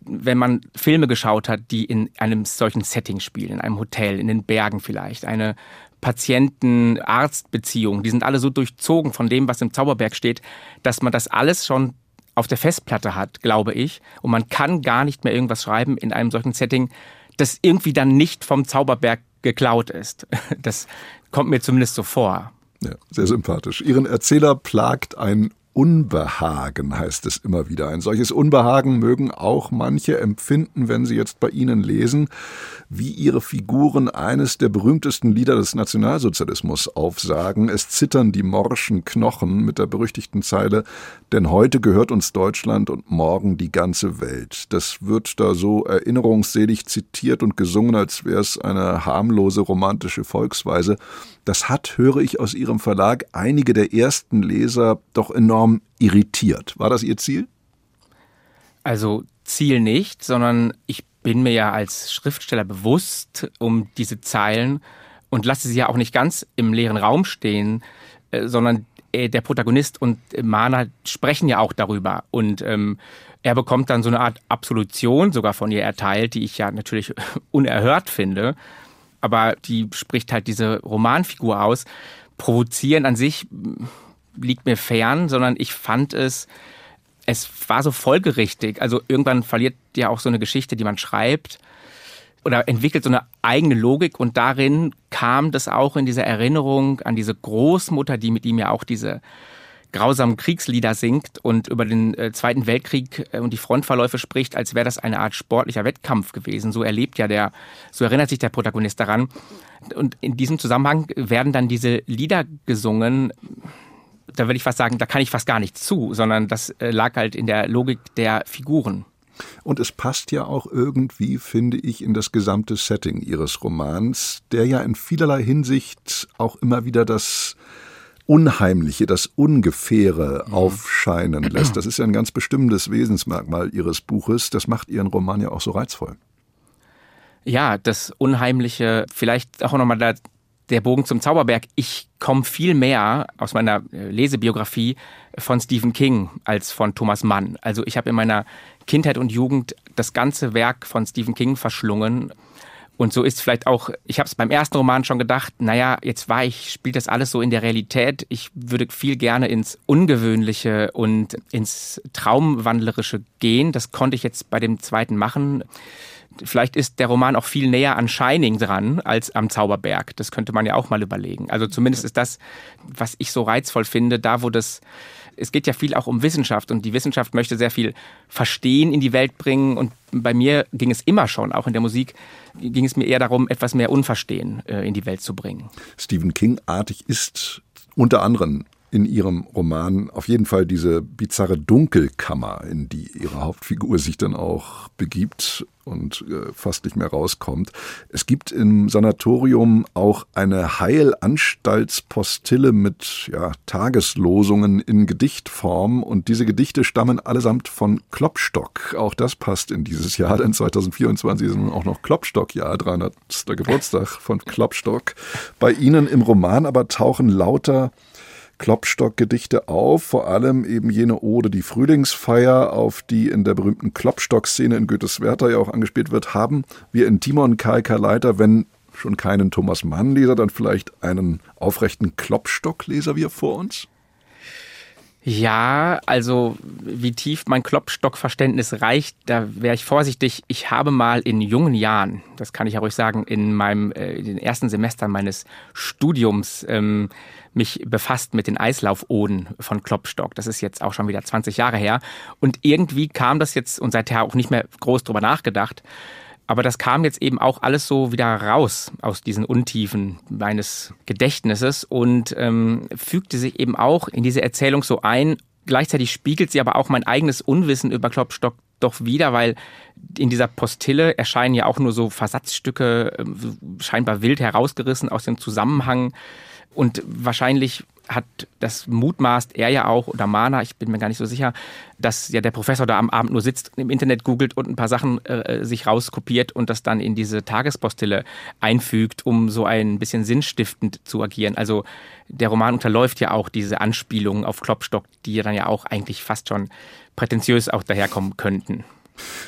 wenn man Filme geschaut hat, die in einem solchen Setting spielen, in einem Hotel, in den Bergen vielleicht, eine Patienten-Arzt-Beziehung, die sind alle so durchzogen von dem, was im Zauberberg steht, dass man das alles schon auf der Festplatte hat, glaube ich. Und man kann gar nicht mehr irgendwas schreiben in einem solchen Setting, das irgendwie dann nicht vom Zauberberg geklaut ist. Das kommt mir zumindest so vor. Ja, sehr sympathisch. Ihren Erzähler plagt ein Unbehagen, heißt es immer wieder. Ein solches Unbehagen mögen auch manche empfinden, wenn sie jetzt bei Ihnen lesen, wie ihre Figuren eines der berühmtesten Lieder des Nationalsozialismus aufsagen. Es zittern die morschen Knochen mit der berüchtigten Zeile, denn heute gehört uns Deutschland und morgen die ganze Welt. Das wird da so erinnerungsselig zitiert und gesungen, als wäre es eine harmlose romantische Volksweise. Das hat, höre ich aus Ihrem Verlag, einige der ersten Leser doch enorm irritiert. War das Ihr Ziel? Also Ziel nicht, sondern ich bin mir ja als Schriftsteller bewusst um diese Zeilen und lasse sie ja auch nicht ganz im leeren Raum stehen, äh, sondern äh, der Protagonist und Mana sprechen ja auch darüber und ähm, er bekommt dann so eine Art Absolution sogar von ihr erteilt, die ich ja natürlich unerhört finde aber die spricht halt diese Romanfigur aus. Provozieren an sich liegt mir fern, sondern ich fand es, es war so folgerichtig. Also irgendwann verliert ja auch so eine Geschichte, die man schreibt oder entwickelt so eine eigene Logik und darin kam das auch in dieser Erinnerung an diese Großmutter, die mit ihm ja auch diese grausamen Kriegslieder singt und über den äh, Zweiten Weltkrieg äh, und die Frontverläufe spricht, als wäre das eine Art sportlicher Wettkampf gewesen. So erlebt ja der, so erinnert sich der Protagonist daran. Und in diesem Zusammenhang werden dann diese Lieder gesungen. Da würde ich fast sagen, da kann ich fast gar nicht zu, sondern das äh, lag halt in der Logik der Figuren. Und es passt ja auch irgendwie, finde ich, in das gesamte Setting Ihres Romans, der ja in vielerlei Hinsicht auch immer wieder das Unheimliche, das Ungefähre mhm. aufscheinen lässt. Das ist ja ein ganz bestimmtes Wesensmerkmal Ihres Buches. Das macht Ihren Roman ja auch so reizvoll. Ja, das Unheimliche, vielleicht auch nochmal der, Bogen zum Zauberberg. Ich komme viel mehr aus meiner äh, Lesebiografie von Stephen King als von Thomas Mann. Also ich habe in meiner Kindheit und Jugend das ganze Werk von Stephen King verschlungen und so ist vielleicht auch, ich habe es beim ersten Roman schon gedacht, naja, jetzt war ich, spielt das alles so in der Realität. Ich würde viel gerne ins Ungewöhnliche und ins Traumwandlerische gehen. Das konnte ich jetzt bei dem zweiten machen. Vielleicht ist der Roman auch viel näher an Shining dran als am Zauberberg. Das könnte man ja auch mal überlegen. Also zumindest ist das, was ich so reizvoll finde, da wo das es geht ja viel auch um Wissenschaft und die Wissenschaft möchte sehr viel Verstehen in die Welt bringen und bei mir ging es immer schon, auch in der Musik, ging es mir eher darum, etwas mehr Unverstehen äh, in die Welt zu bringen. Stephen King-artig ist unter anderem in ihrem Roman auf jeden Fall diese bizarre Dunkelkammer, in die ihre Hauptfigur sich dann auch begibt und äh, fast nicht mehr rauskommt. Es gibt im Sanatorium auch eine Heilanstaltspostille mit ja, Tageslosungen in Gedichtform und diese Gedichte stammen allesamt von Klopstock. Auch das passt in dieses Jahr, denn 2024 ist nun auch noch Klopstock-Jahr, 300. Geburtstag von Klopstock. Bei Ihnen im Roman aber tauchen lauter Klopstock-Gedichte auf, vor allem eben jene Ode Die Frühlingsfeier, auf die in der berühmten Klopstock-Szene in Goethes Werther ja auch angespielt wird, haben wir in Timon Kai Leiter, wenn schon keinen Thomas Mann-Leser, dann vielleicht einen aufrechten Klopstock-Leser wir vor uns? Ja, also wie tief mein Klopstockverständnis reicht, da wäre ich vorsichtig. Ich habe mal in jungen Jahren, das kann ich ja ruhig sagen, in meinem äh, in den ersten Semestern meines Studiums ähm, mich befasst mit den Eislaufoden von Klopstock. Das ist jetzt auch schon wieder 20 Jahre her. Und irgendwie kam das jetzt und seither auch nicht mehr groß drüber nachgedacht. Aber das kam jetzt eben auch alles so wieder raus aus diesen Untiefen meines Gedächtnisses und ähm, fügte sich eben auch in diese Erzählung so ein. Gleichzeitig spiegelt sie aber auch mein eigenes Unwissen über Klopstock doch wieder, weil in dieser Postille erscheinen ja auch nur so Versatzstücke, ähm, scheinbar wild herausgerissen aus dem Zusammenhang. Und wahrscheinlich hat das mutmaßt er ja auch oder Mana, ich bin mir gar nicht so sicher, dass ja der Professor da am Abend nur sitzt, im Internet googelt und ein paar Sachen äh, sich rauskopiert und das dann in diese Tagespostille einfügt, um so ein bisschen sinnstiftend zu agieren. Also der Roman unterläuft ja auch diese Anspielungen auf Klopstock, die ja dann ja auch eigentlich fast schon prätentiös auch daherkommen könnten.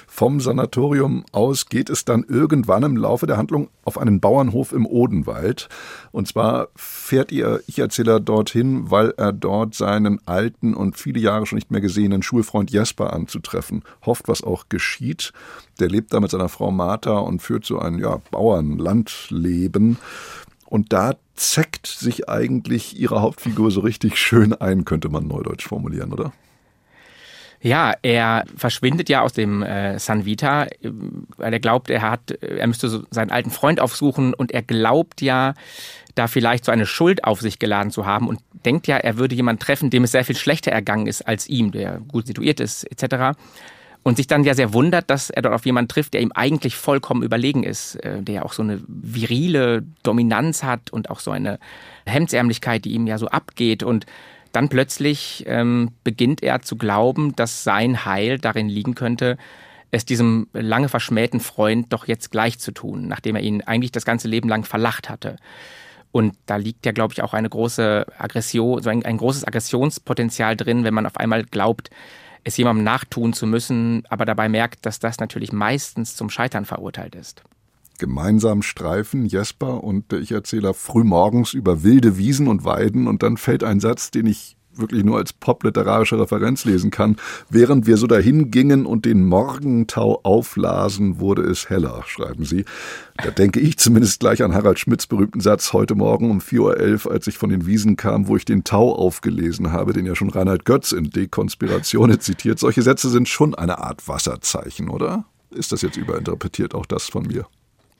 Vom Sanatorium aus geht es dann irgendwann im Laufe der Handlung auf einen Bauernhof im Odenwald. Und zwar fährt ihr Ich-Erzähler dorthin, weil er dort seinen alten und viele Jahre schon nicht mehr gesehenen Schulfreund Jesper anzutreffen hofft, was auch geschieht. Der lebt da mit seiner Frau Martha und führt so ein ja, Bauernlandleben. Und da zeckt sich eigentlich ihre Hauptfigur so richtig schön ein, könnte man neudeutsch formulieren, oder? Ja, er verschwindet ja aus dem äh, San Vita, äh, weil er glaubt, er hat, er müsste so seinen alten Freund aufsuchen und er glaubt ja, da vielleicht so eine Schuld auf sich geladen zu haben und denkt ja, er würde jemanden treffen, dem es sehr viel schlechter ergangen ist als ihm, der gut situiert ist, etc. Und sich dann ja sehr wundert, dass er dort auf jemanden trifft, der ihm eigentlich vollkommen überlegen ist, äh, der ja auch so eine virile Dominanz hat und auch so eine Hemdsärmlichkeit, die ihm ja so abgeht und dann plötzlich ähm, beginnt er zu glauben, dass sein Heil darin liegen könnte, es diesem lange verschmähten Freund doch jetzt gleich zu tun, nachdem er ihn eigentlich das ganze Leben lang verlacht hatte. Und da liegt ja, glaube ich, auch eine große Aggression, so ein, ein großes Aggressionspotenzial drin, wenn man auf einmal glaubt, es jemandem nachtun zu müssen, aber dabei merkt, dass das natürlich meistens zum Scheitern verurteilt ist. Gemeinsam streifen Jesper und der Ich-Erzähler frühmorgens über wilde Wiesen und Weiden und dann fällt ein Satz, den ich wirklich nur als popliterarische Referenz lesen kann. Während wir so dahin gingen und den Morgentau auflasen, wurde es heller, schreiben Sie. Da denke ich zumindest gleich an Harald Schmidts berühmten Satz heute Morgen um 4.11 Uhr, als ich von den Wiesen kam, wo ich den Tau aufgelesen habe, den ja schon Reinhard Götz in Dekonspiratione zitiert. Solche Sätze sind schon eine Art Wasserzeichen, oder? Ist das jetzt überinterpretiert, auch das von mir?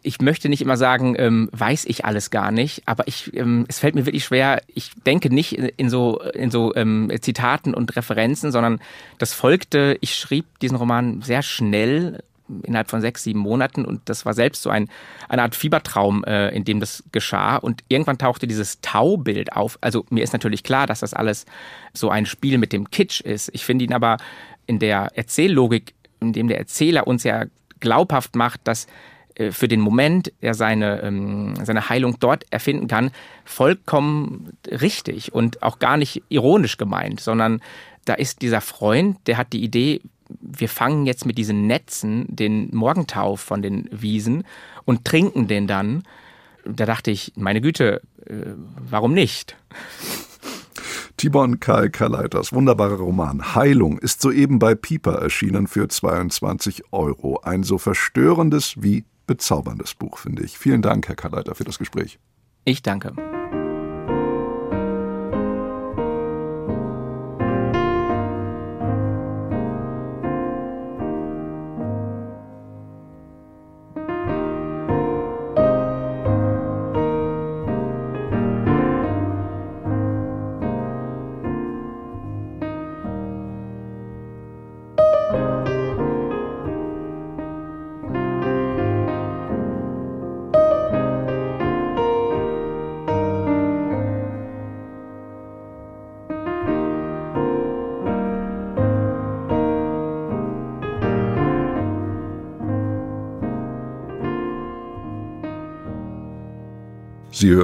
Ich möchte nicht immer sagen, ähm, weiß ich alles gar nicht, aber ich, ähm, es fällt mir wirklich schwer. Ich denke nicht in so in so ähm, Zitaten und Referenzen, sondern das folgte. Ich schrieb diesen Roman sehr schnell innerhalb von sechs, sieben Monaten und das war selbst so ein, eine Art Fiebertraum, äh, in dem das geschah und irgendwann tauchte dieses Taubild auf. Also mir ist natürlich klar, dass das alles so ein Spiel mit dem Kitsch ist. Ich finde ihn aber in der Erzähllogik, in dem der Erzähler uns ja glaubhaft macht, dass für den Moment er seine, ähm, seine Heilung dort erfinden kann, vollkommen richtig und auch gar nicht ironisch gemeint, sondern da ist dieser Freund, der hat die Idee, wir fangen jetzt mit diesen Netzen den Morgentau von den Wiesen und trinken den dann. Da dachte ich, meine Güte, äh, warum nicht? Tibon Karl Kalleiters wunderbarer Roman Heilung ist soeben bei Pieper erschienen für 22 Euro. Ein so verstörendes wie bezauberndes Buch, finde ich. Vielen Dank, Herr Kalleiter, für das Gespräch. Ich danke.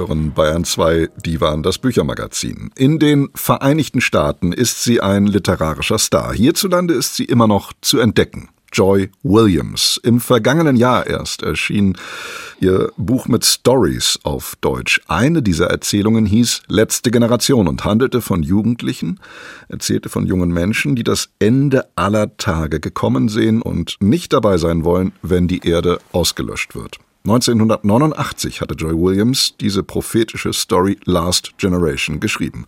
Hören Bayern 2 Divan, das Büchermagazin. In den Vereinigten Staaten ist sie ein literarischer Star. Hierzulande ist sie immer noch zu entdecken. Joy Williams. Im vergangenen Jahr erst erschien ihr Buch mit Stories auf Deutsch. Eine dieser Erzählungen hieß Letzte Generation und handelte von Jugendlichen, erzählte von jungen Menschen, die das Ende aller Tage gekommen sehen und nicht dabei sein wollen, wenn die Erde ausgelöscht wird. 1989 hatte Joy Williams diese prophetische Story Last Generation geschrieben.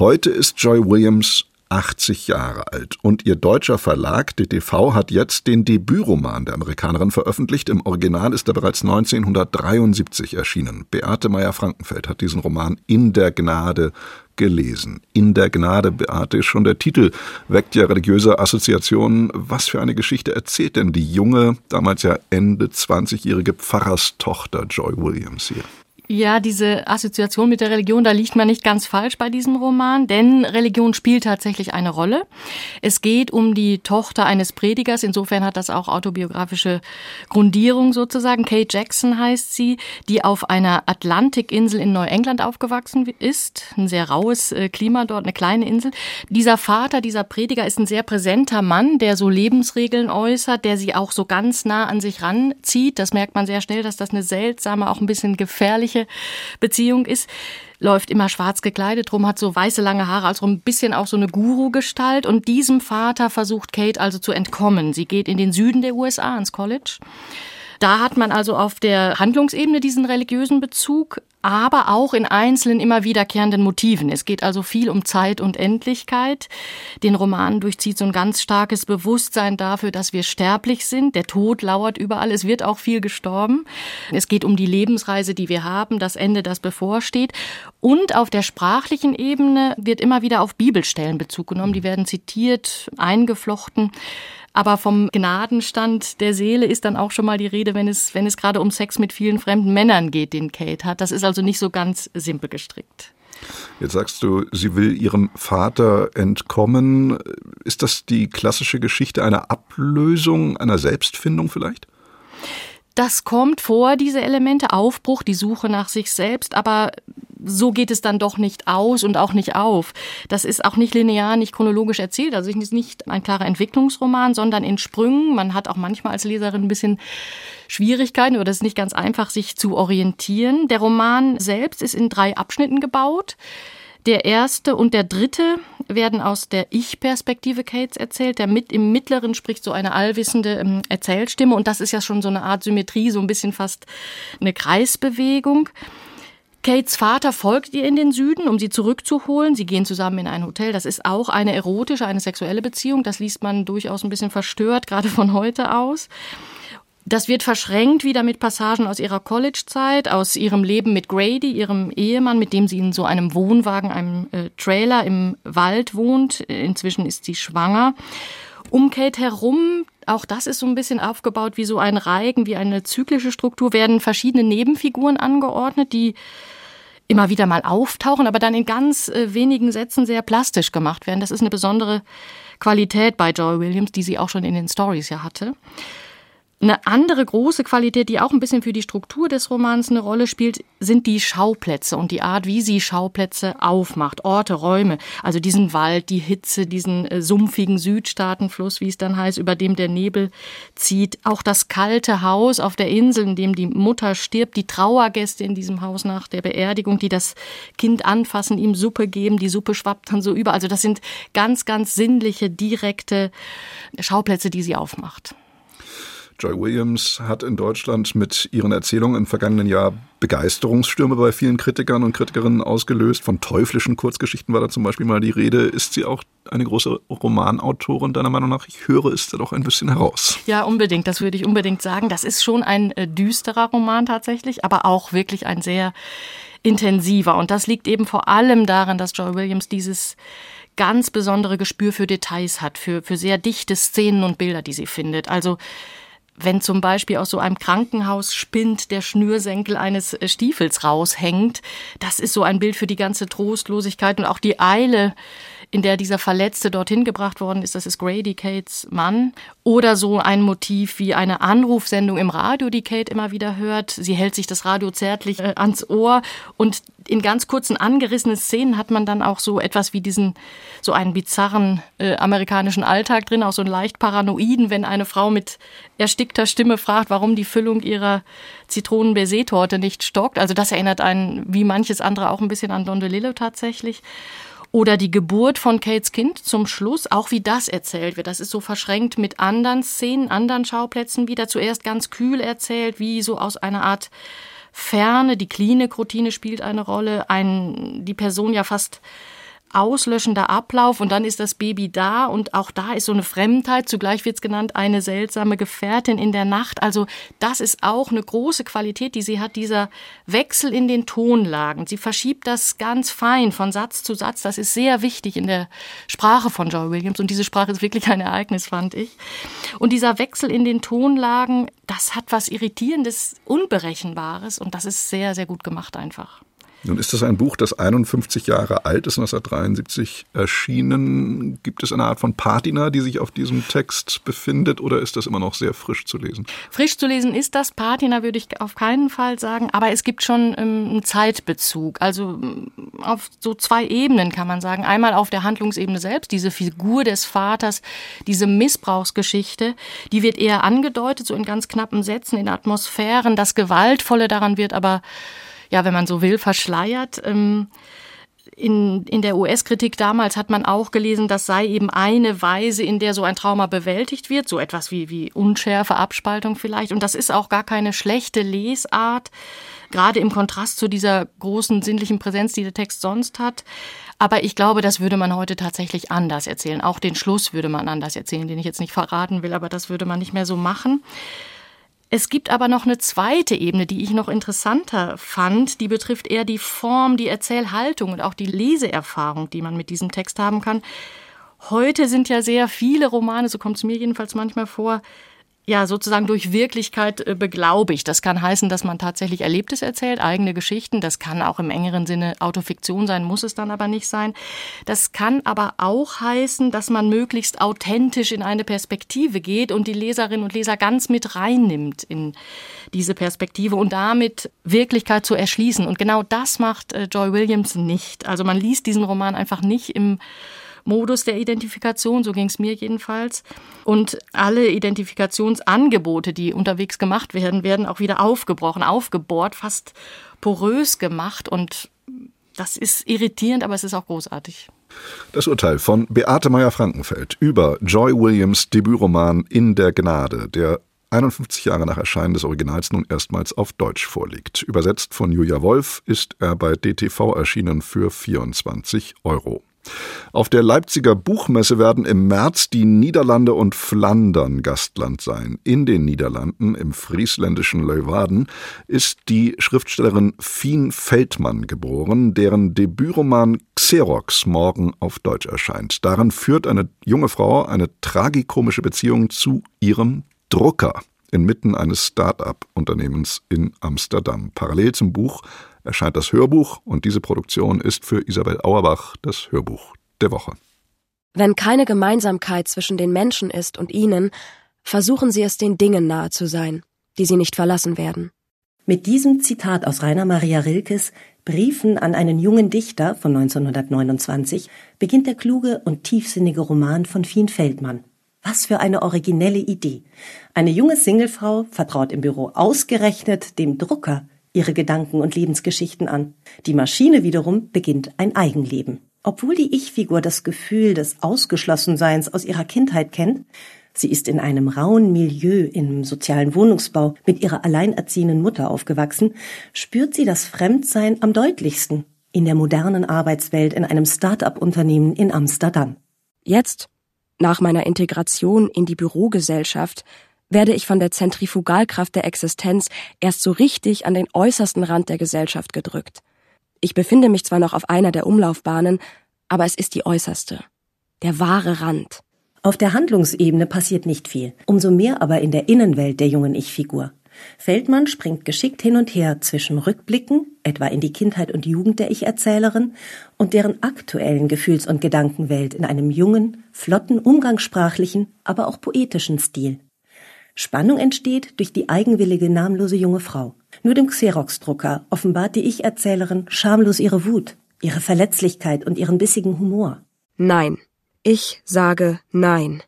Heute ist Joy Williams 80 Jahre alt und ihr deutscher Verlag DTV hat jetzt den Debütroman der Amerikanerin veröffentlicht. Im Original ist er bereits 1973 erschienen. Beate Meyer-Frankenfeld hat diesen Roman In der Gnade gelesen. In der Gnade, Beate, schon der Titel weckt ja religiöse Assoziationen. Was für eine Geschichte erzählt denn die junge, damals ja Ende 20-jährige Pfarrerstochter Joy Williams hier? Ja, diese Assoziation mit der Religion, da liegt man nicht ganz falsch bei diesem Roman, denn Religion spielt tatsächlich eine Rolle. Es geht um die Tochter eines Predigers, insofern hat das auch autobiografische Grundierung sozusagen. Kate Jackson heißt sie, die auf einer Atlantikinsel in Neuengland aufgewachsen ist. Ein sehr raues äh, Klima dort, eine kleine Insel. Dieser Vater, dieser Prediger ist ein sehr präsenter Mann, der so Lebensregeln äußert, der sie auch so ganz nah an sich ranzieht. Das merkt man sehr schnell, dass das eine seltsame, auch ein bisschen gefährliche Beziehung ist läuft immer schwarz gekleidet rum, hat so weiße lange Haare, also ein bisschen auch so eine Guru-Gestalt. Und diesem Vater versucht Kate also zu entkommen. Sie geht in den Süden der USA ans College. Da hat man also auf der Handlungsebene diesen religiösen Bezug, aber auch in einzelnen immer wiederkehrenden Motiven. Es geht also viel um Zeit und Endlichkeit. Den Roman durchzieht so ein ganz starkes Bewusstsein dafür, dass wir sterblich sind. Der Tod lauert überall. Es wird auch viel gestorben. Es geht um die Lebensreise, die wir haben, das Ende, das bevorsteht. Und auf der sprachlichen Ebene wird immer wieder auf Bibelstellen Bezug genommen. Die werden zitiert, eingeflochten. Aber vom Gnadenstand der Seele ist dann auch schon mal die Rede, wenn es, wenn es gerade um Sex mit vielen fremden Männern geht, den Kate hat. Das ist also nicht so ganz simpel gestrickt. Jetzt sagst du, sie will ihrem Vater entkommen. Ist das die klassische Geschichte einer Ablösung, einer Selbstfindung vielleicht? Das kommt vor, diese Elemente, Aufbruch, die Suche nach sich selbst, aber so geht es dann doch nicht aus und auch nicht auf. Das ist auch nicht linear, nicht chronologisch erzählt. Also es ist nicht ein klarer Entwicklungsroman, sondern in Sprüngen. Man hat auch manchmal als Leserin ein bisschen Schwierigkeiten oder es ist nicht ganz einfach, sich zu orientieren. Der Roman selbst ist in drei Abschnitten gebaut. Der erste und der dritte werden aus der Ich-Perspektive Kates erzählt. Der mit im mittleren spricht so eine allwissende ähm, Erzählstimme und das ist ja schon so eine Art Symmetrie, so ein bisschen fast eine Kreisbewegung. Kates Vater folgt ihr in den Süden, um sie zurückzuholen. Sie gehen zusammen in ein Hotel. Das ist auch eine erotische, eine sexuelle Beziehung. Das liest man durchaus ein bisschen verstört, gerade von heute aus. Das wird verschränkt wieder mit Passagen aus ihrer College-Zeit, aus ihrem Leben mit Grady, ihrem Ehemann, mit dem sie in so einem Wohnwagen, einem äh, Trailer im Wald wohnt. Inzwischen ist sie schwanger. Um Kate herum, auch das ist so ein bisschen aufgebaut wie so ein Reigen, wie eine zyklische Struktur, werden verschiedene Nebenfiguren angeordnet, die immer wieder mal auftauchen, aber dann in ganz äh, wenigen Sätzen sehr plastisch gemacht werden. Das ist eine besondere Qualität bei Joy Williams, die sie auch schon in den Stories ja hatte. Eine andere große Qualität, die auch ein bisschen für die Struktur des Romans eine Rolle spielt, sind die Schauplätze und die Art, wie sie Schauplätze aufmacht. Orte, Räume, also diesen Wald, die Hitze, diesen äh, sumpfigen Südstaatenfluss, wie es dann heißt, über dem der Nebel zieht. Auch das kalte Haus auf der Insel, in dem die Mutter stirbt, die Trauergäste in diesem Haus nach der Beerdigung, die das Kind anfassen, ihm Suppe geben, die Suppe schwappt dann so über. Also das sind ganz, ganz sinnliche, direkte Schauplätze, die sie aufmacht. Joy Williams hat in Deutschland mit ihren Erzählungen im vergangenen Jahr Begeisterungsstürme bei vielen Kritikern und Kritikerinnen ausgelöst. Von teuflischen Kurzgeschichten war da zum Beispiel mal die Rede. Ist sie auch eine große Romanautorin deiner Meinung nach? Ich höre es da doch ein bisschen heraus. Ja, unbedingt. Das würde ich unbedingt sagen. Das ist schon ein äh, düsterer Roman tatsächlich, aber auch wirklich ein sehr intensiver. Und das liegt eben vor allem daran, dass Joy Williams dieses ganz besondere Gespür für Details hat, für, für sehr dichte Szenen und Bilder, die sie findet. Also wenn zum Beispiel aus so einem Krankenhaus Spind der Schnürsenkel eines äh, Stiefels raushängt. Das ist so ein Bild für die ganze Trostlosigkeit und auch die Eile, in der dieser Verletzte dorthin gebracht worden ist. Das ist Grady Cates Mann. Oder so ein Motiv wie eine Anrufsendung im Radio, die Kate immer wieder hört. Sie hält sich das Radio zärtlich äh, ans Ohr und in ganz kurzen angerissenen Szenen hat man dann auch so etwas wie diesen, so einen bizarren äh, amerikanischen Alltag drin, auch so einen leicht paranoiden, wenn eine Frau mit erstickter Stimme fragt, warum die Füllung ihrer zitronen torte nicht stockt. Also das erinnert einen, wie manches andere, auch ein bisschen an Don DeLillo tatsächlich. Oder die Geburt von Kates Kind zum Schluss, auch wie das erzählt wird. Das ist so verschränkt mit anderen Szenen, anderen Schauplätzen wieder. Zuerst ganz kühl erzählt, wie so aus einer Art Ferne. Die Klinikroutine spielt eine Rolle. Ein, die Person ja fast auslöschender Ablauf und dann ist das Baby da und auch da ist so eine Fremdheit, zugleich wird es genannt, eine seltsame Gefährtin in der Nacht. Also das ist auch eine große Qualität, die sie hat, dieser Wechsel in den Tonlagen. Sie verschiebt das ganz fein von Satz zu Satz. Das ist sehr wichtig in der Sprache von Joy Williams und diese Sprache ist wirklich ein Ereignis, fand ich. Und dieser Wechsel in den Tonlagen, das hat was Irritierendes, Unberechenbares und das ist sehr, sehr gut gemacht einfach. Nun ist das ein Buch, das 51 Jahre alt ist, 1973 erschienen. Gibt es eine Art von Patina, die sich auf diesem Text befindet, oder ist das immer noch sehr frisch zu lesen? Frisch zu lesen ist das. Patina würde ich auf keinen Fall sagen, aber es gibt schon ähm, einen Zeitbezug. Also ähm, auf so zwei Ebenen kann man sagen. Einmal auf der Handlungsebene selbst, diese Figur des Vaters, diese Missbrauchsgeschichte, die wird eher angedeutet, so in ganz knappen Sätzen, in Atmosphären. Das Gewaltvolle daran wird aber ja, wenn man so will, verschleiert. Ähm, in, in der US-Kritik damals hat man auch gelesen, das sei eben eine Weise, in der so ein Trauma bewältigt wird, so etwas wie, wie unschärfe Abspaltung vielleicht. Und das ist auch gar keine schlechte Lesart, gerade im Kontrast zu dieser großen sinnlichen Präsenz, die der Text sonst hat. Aber ich glaube, das würde man heute tatsächlich anders erzählen. Auch den Schluss würde man anders erzählen, den ich jetzt nicht verraten will, aber das würde man nicht mehr so machen. Es gibt aber noch eine zweite Ebene, die ich noch interessanter fand. Die betrifft eher die Form, die Erzählhaltung und auch die Leseerfahrung, die man mit diesem Text haben kann. Heute sind ja sehr viele Romane, so kommt es mir jedenfalls manchmal vor, ja sozusagen durch Wirklichkeit äh, beglaubigt. Das kann heißen, dass man tatsächlich Erlebtes erzählt, eigene Geschichten. Das kann auch im engeren Sinne Autofiktion sein, muss es dann aber nicht sein. Das kann aber auch heißen, dass man möglichst authentisch in eine Perspektive geht und die Leserinnen und Leser ganz mit reinnimmt in diese Perspektive und damit Wirklichkeit zu erschließen. Und genau das macht äh, Joy Williams nicht. Also man liest diesen Roman einfach nicht im Modus der Identifikation, so ging es mir jedenfalls. Und alle Identifikationsangebote, die unterwegs gemacht werden, werden auch wieder aufgebrochen, aufgebohrt, fast porös gemacht. Und das ist irritierend, aber es ist auch großartig. Das Urteil von Beate Meyer-Frankenfeld über Joy Williams Debütroman In der Gnade, der 51 Jahre nach Erscheinen des Originals nun erstmals auf Deutsch vorliegt. Übersetzt von Julia Wolf ist er bei DTV erschienen für 24 Euro. Auf der Leipziger Buchmesse werden im März die Niederlande und Flandern Gastland sein. In den Niederlanden, im friesländischen Leuwarden, ist die Schriftstellerin Fien Feldmann geboren, deren Debütroman Xerox morgen auf Deutsch erscheint. Darin führt eine junge Frau eine tragikomische Beziehung zu ihrem Drucker inmitten eines Start-up-Unternehmens in Amsterdam. Parallel zum Buch erscheint das Hörbuch und diese Produktion ist für Isabel Auerbach das Hörbuch der Woche. Wenn keine Gemeinsamkeit zwischen den Menschen ist und ihnen, versuchen sie es den Dingen nahe zu sein, die sie nicht verlassen werden. Mit diesem Zitat aus Rainer Maria Rilkes Briefen an einen jungen Dichter von 1929 beginnt der kluge und tiefsinnige Roman von Fien Feldmann. Was für eine originelle Idee. Eine junge Singlefrau vertraut im Büro ausgerechnet dem Drucker ihre Gedanken und Lebensgeschichten an. Die Maschine wiederum beginnt ein Eigenleben. Obwohl die Ich-Figur das Gefühl des Ausgeschlossenseins aus ihrer Kindheit kennt, sie ist in einem rauen Milieu im sozialen Wohnungsbau mit ihrer alleinerziehenden Mutter aufgewachsen, spürt sie das Fremdsein am deutlichsten in der modernen Arbeitswelt in einem Start-up-Unternehmen in Amsterdam. Jetzt, nach meiner Integration in die Bürogesellschaft, werde ich von der Zentrifugalkraft der Existenz erst so richtig an den äußersten Rand der Gesellschaft gedrückt. Ich befinde mich zwar noch auf einer der Umlaufbahnen, aber es ist die äußerste. Der wahre Rand. Auf der Handlungsebene passiert nicht viel, umso mehr aber in der Innenwelt der jungen Ich-Figur. Feldmann springt geschickt hin und her zwischen Rückblicken, etwa in die Kindheit und Jugend der Ich-Erzählerin, und deren aktuellen Gefühls- und Gedankenwelt in einem jungen, flotten, umgangssprachlichen, aber auch poetischen Stil. Spannung entsteht durch die eigenwillige, namenlose junge Frau. Nur dem Xerox-Drucker offenbart die Ich-Erzählerin schamlos ihre Wut, ihre Verletzlichkeit und ihren bissigen Humor. Nein. Ich sage Nein.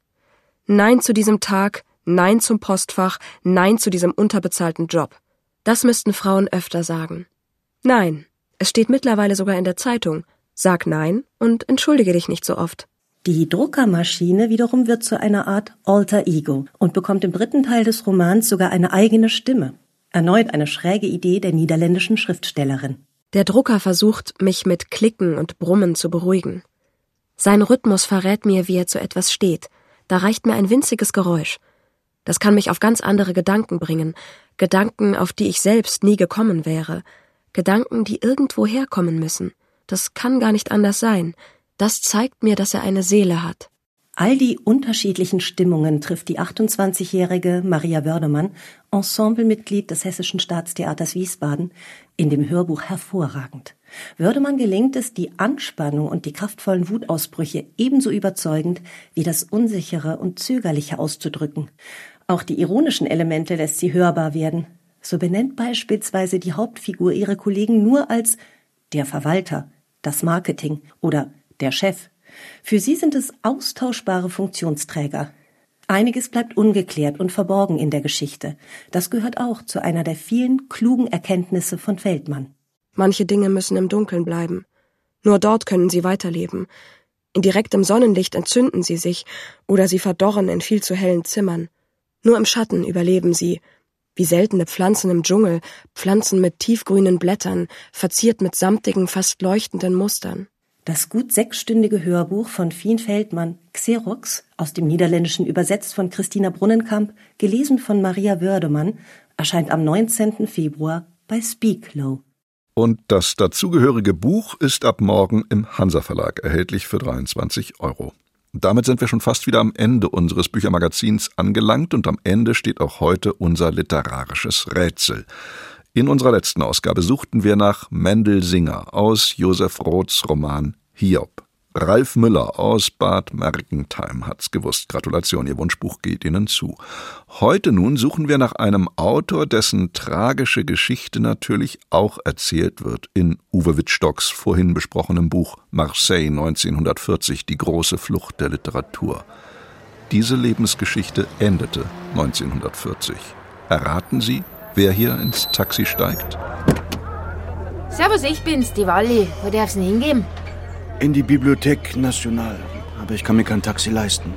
Nein zu diesem Tag, Nein zum Postfach, Nein zu diesem unterbezahlten Job. Das müssten Frauen öfter sagen. Nein. Es steht mittlerweile sogar in der Zeitung. Sag Nein und entschuldige dich nicht so oft. Die Druckermaschine wiederum wird zu einer Art Alter Ego und bekommt im dritten Teil des Romans sogar eine eigene Stimme. Erneut eine schräge Idee der niederländischen Schriftstellerin. Der Drucker versucht, mich mit Klicken und Brummen zu beruhigen. Sein Rhythmus verrät mir, wie er zu etwas steht. Da reicht mir ein winziges Geräusch. Das kann mich auf ganz andere Gedanken bringen, Gedanken, auf die ich selbst nie gekommen wäre, Gedanken, die irgendwo herkommen müssen. Das kann gar nicht anders sein. Das zeigt mir, dass er eine Seele hat. All die unterschiedlichen Stimmungen trifft die 28-jährige Maria Wördemann, Ensemblemitglied des Hessischen Staatstheaters Wiesbaden, in dem Hörbuch hervorragend. Wördemann gelingt es, die Anspannung und die kraftvollen Wutausbrüche ebenso überzeugend wie das Unsichere und Zögerliche auszudrücken. Auch die ironischen Elemente lässt sie hörbar werden. So benennt beispielsweise die Hauptfigur ihre Kollegen nur als der Verwalter, das Marketing oder der Chef. Für sie sind es austauschbare Funktionsträger. Einiges bleibt ungeklärt und verborgen in der Geschichte. Das gehört auch zu einer der vielen klugen Erkenntnisse von Feldmann. Manche Dinge müssen im Dunkeln bleiben. Nur dort können sie weiterleben. In direktem Sonnenlicht entzünden sie sich oder sie verdorren in viel zu hellen Zimmern. Nur im Schatten überleben sie, wie seltene Pflanzen im Dschungel, Pflanzen mit tiefgrünen Blättern, verziert mit samtigen, fast leuchtenden Mustern. Das gut sechsstündige Hörbuch von Fien Feldmann, Xerox, aus dem Niederländischen übersetzt von Christina Brunnenkamp, gelesen von Maria Wördemann, erscheint am 19. Februar bei Speaklow. Und das dazugehörige Buch ist ab morgen im Hansa Verlag erhältlich für 23 Euro. Damit sind wir schon fast wieder am Ende unseres Büchermagazins angelangt und am Ende steht auch heute unser literarisches Rätsel. In unserer letzten Ausgabe suchten wir nach Mendel Singer aus Josef Roths Roman Hiob. Ralf Müller aus Bad Mergentheim hat's gewusst. Gratulation, Ihr Wunschbuch geht Ihnen zu. Heute nun suchen wir nach einem Autor, dessen tragische Geschichte natürlich auch erzählt wird in Uwe Wittstocks vorhin besprochenem Buch Marseille 1940, die große Flucht der Literatur. Diese Lebensgeschichte endete 1940. Erraten Sie, wer hier ins Taxi steigt? Servus, ich bin's, die Walli. Wo darf's denn hingehen? In die Bibliothek National. Aber ich kann mir kein Taxi leisten.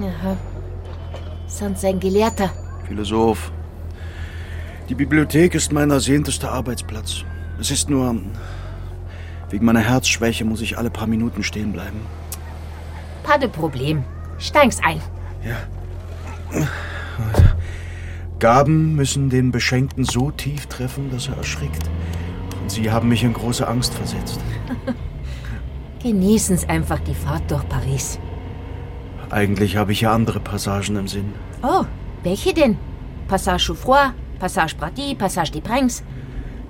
Aha. Sonst ein Gelehrter. Philosoph. Die Bibliothek ist mein ersehnter Arbeitsplatz. Es ist nur. Wegen meiner Herzschwäche muss ich alle paar Minuten stehen bleiben. Pade Problem. Steig's ein. Ja. Gaben müssen den Beschenkten so tief treffen, dass er erschrickt. Und Sie haben mich in große Angst versetzt. Genießen's einfach die Fahrt durch Paris. Eigentlich habe ich ja andere Passagen im Sinn. Oh, welche denn? Passage Choufroy, Passage Brady, Passage des Princes.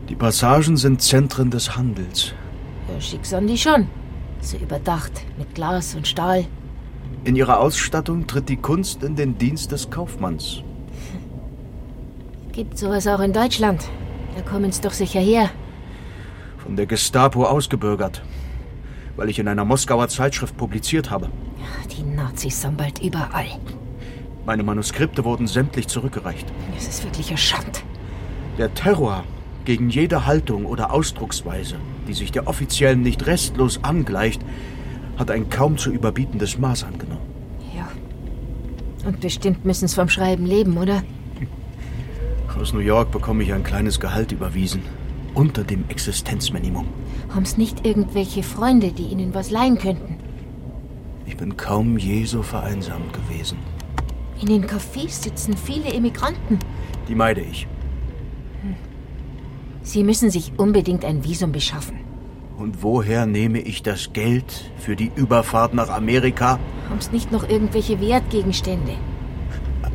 Die Passagen sind Zentren des Handels. Ja, schick sind die schon. So überdacht, mit Glas und Stahl. In ihrer Ausstattung tritt die Kunst in den Dienst des Kaufmanns. Gibt sowas auch in Deutschland? Da kommen's doch sicher her. Von der Gestapo ausgebürgert. Weil ich in einer Moskauer Zeitschrift publiziert habe. Die Nazis sind bald überall. Meine Manuskripte wurden sämtlich zurückgereicht. Es ist wirklich eine Schand. Der Terror gegen jede Haltung oder Ausdrucksweise, die sich der offiziellen nicht restlos angleicht, hat ein kaum zu überbietendes Maß angenommen. Ja. Und bestimmt müssen's vom Schreiben leben, oder? Aus New York bekomme ich ein kleines Gehalt überwiesen. Unter dem Existenzminimum. Haben's nicht irgendwelche Freunde, die Ihnen was leihen könnten? Ich bin kaum je so vereinsamt gewesen. In den Cafés sitzen viele Immigranten. Die meide ich. Sie müssen sich unbedingt ein Visum beschaffen. Und woher nehme ich das Geld für die Überfahrt nach Amerika? Haben's nicht noch irgendwelche Wertgegenstände?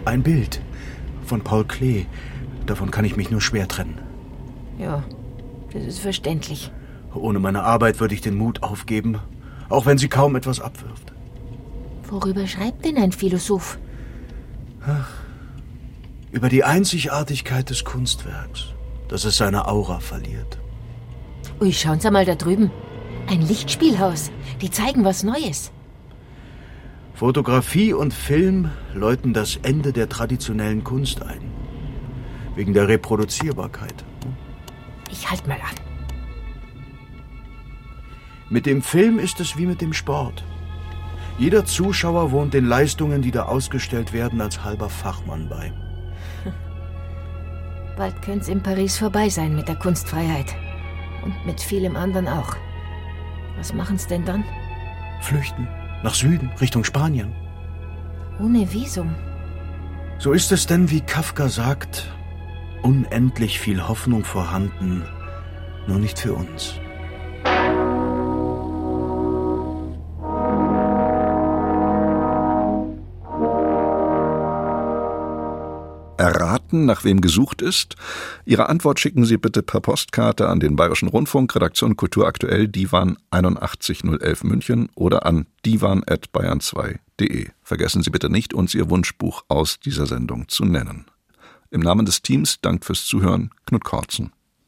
Ein Bild von Paul Klee. Davon kann ich mich nur schwer trennen. Ja, das ist verständlich. Ohne meine Arbeit würde ich den Mut aufgeben, auch wenn sie kaum etwas abwirft. Worüber schreibt denn ein Philosoph? Ach, über die Einzigartigkeit des Kunstwerks, dass es seine Aura verliert. Ui, schauen Sie mal da drüben. Ein Lichtspielhaus. Die zeigen was Neues. Fotografie und Film läuten das Ende der traditionellen Kunst ein. Wegen der Reproduzierbarkeit. Ich halt mal an. Mit dem Film ist es wie mit dem Sport. Jeder Zuschauer wohnt den Leistungen, die da ausgestellt werden, als halber Fachmann bei. Bald könnte es in Paris vorbei sein mit der Kunstfreiheit. Und mit vielem anderen auch. Was machen's denn dann? Flüchten. Nach Süden, Richtung Spanien. Ohne Visum. So ist es denn, wie Kafka sagt, unendlich viel Hoffnung vorhanden, nur nicht für uns. Erraten, nach wem gesucht ist? Ihre Antwort schicken Sie bitte per Postkarte an den Bayerischen Rundfunk, Redaktion Kultur aktuell, Divan 81011 München oder an divan.bayern2.de. Vergessen Sie bitte nicht, uns Ihr Wunschbuch aus dieser Sendung zu nennen. Im Namen des Teams dankt fürs Zuhören Knut Korzen.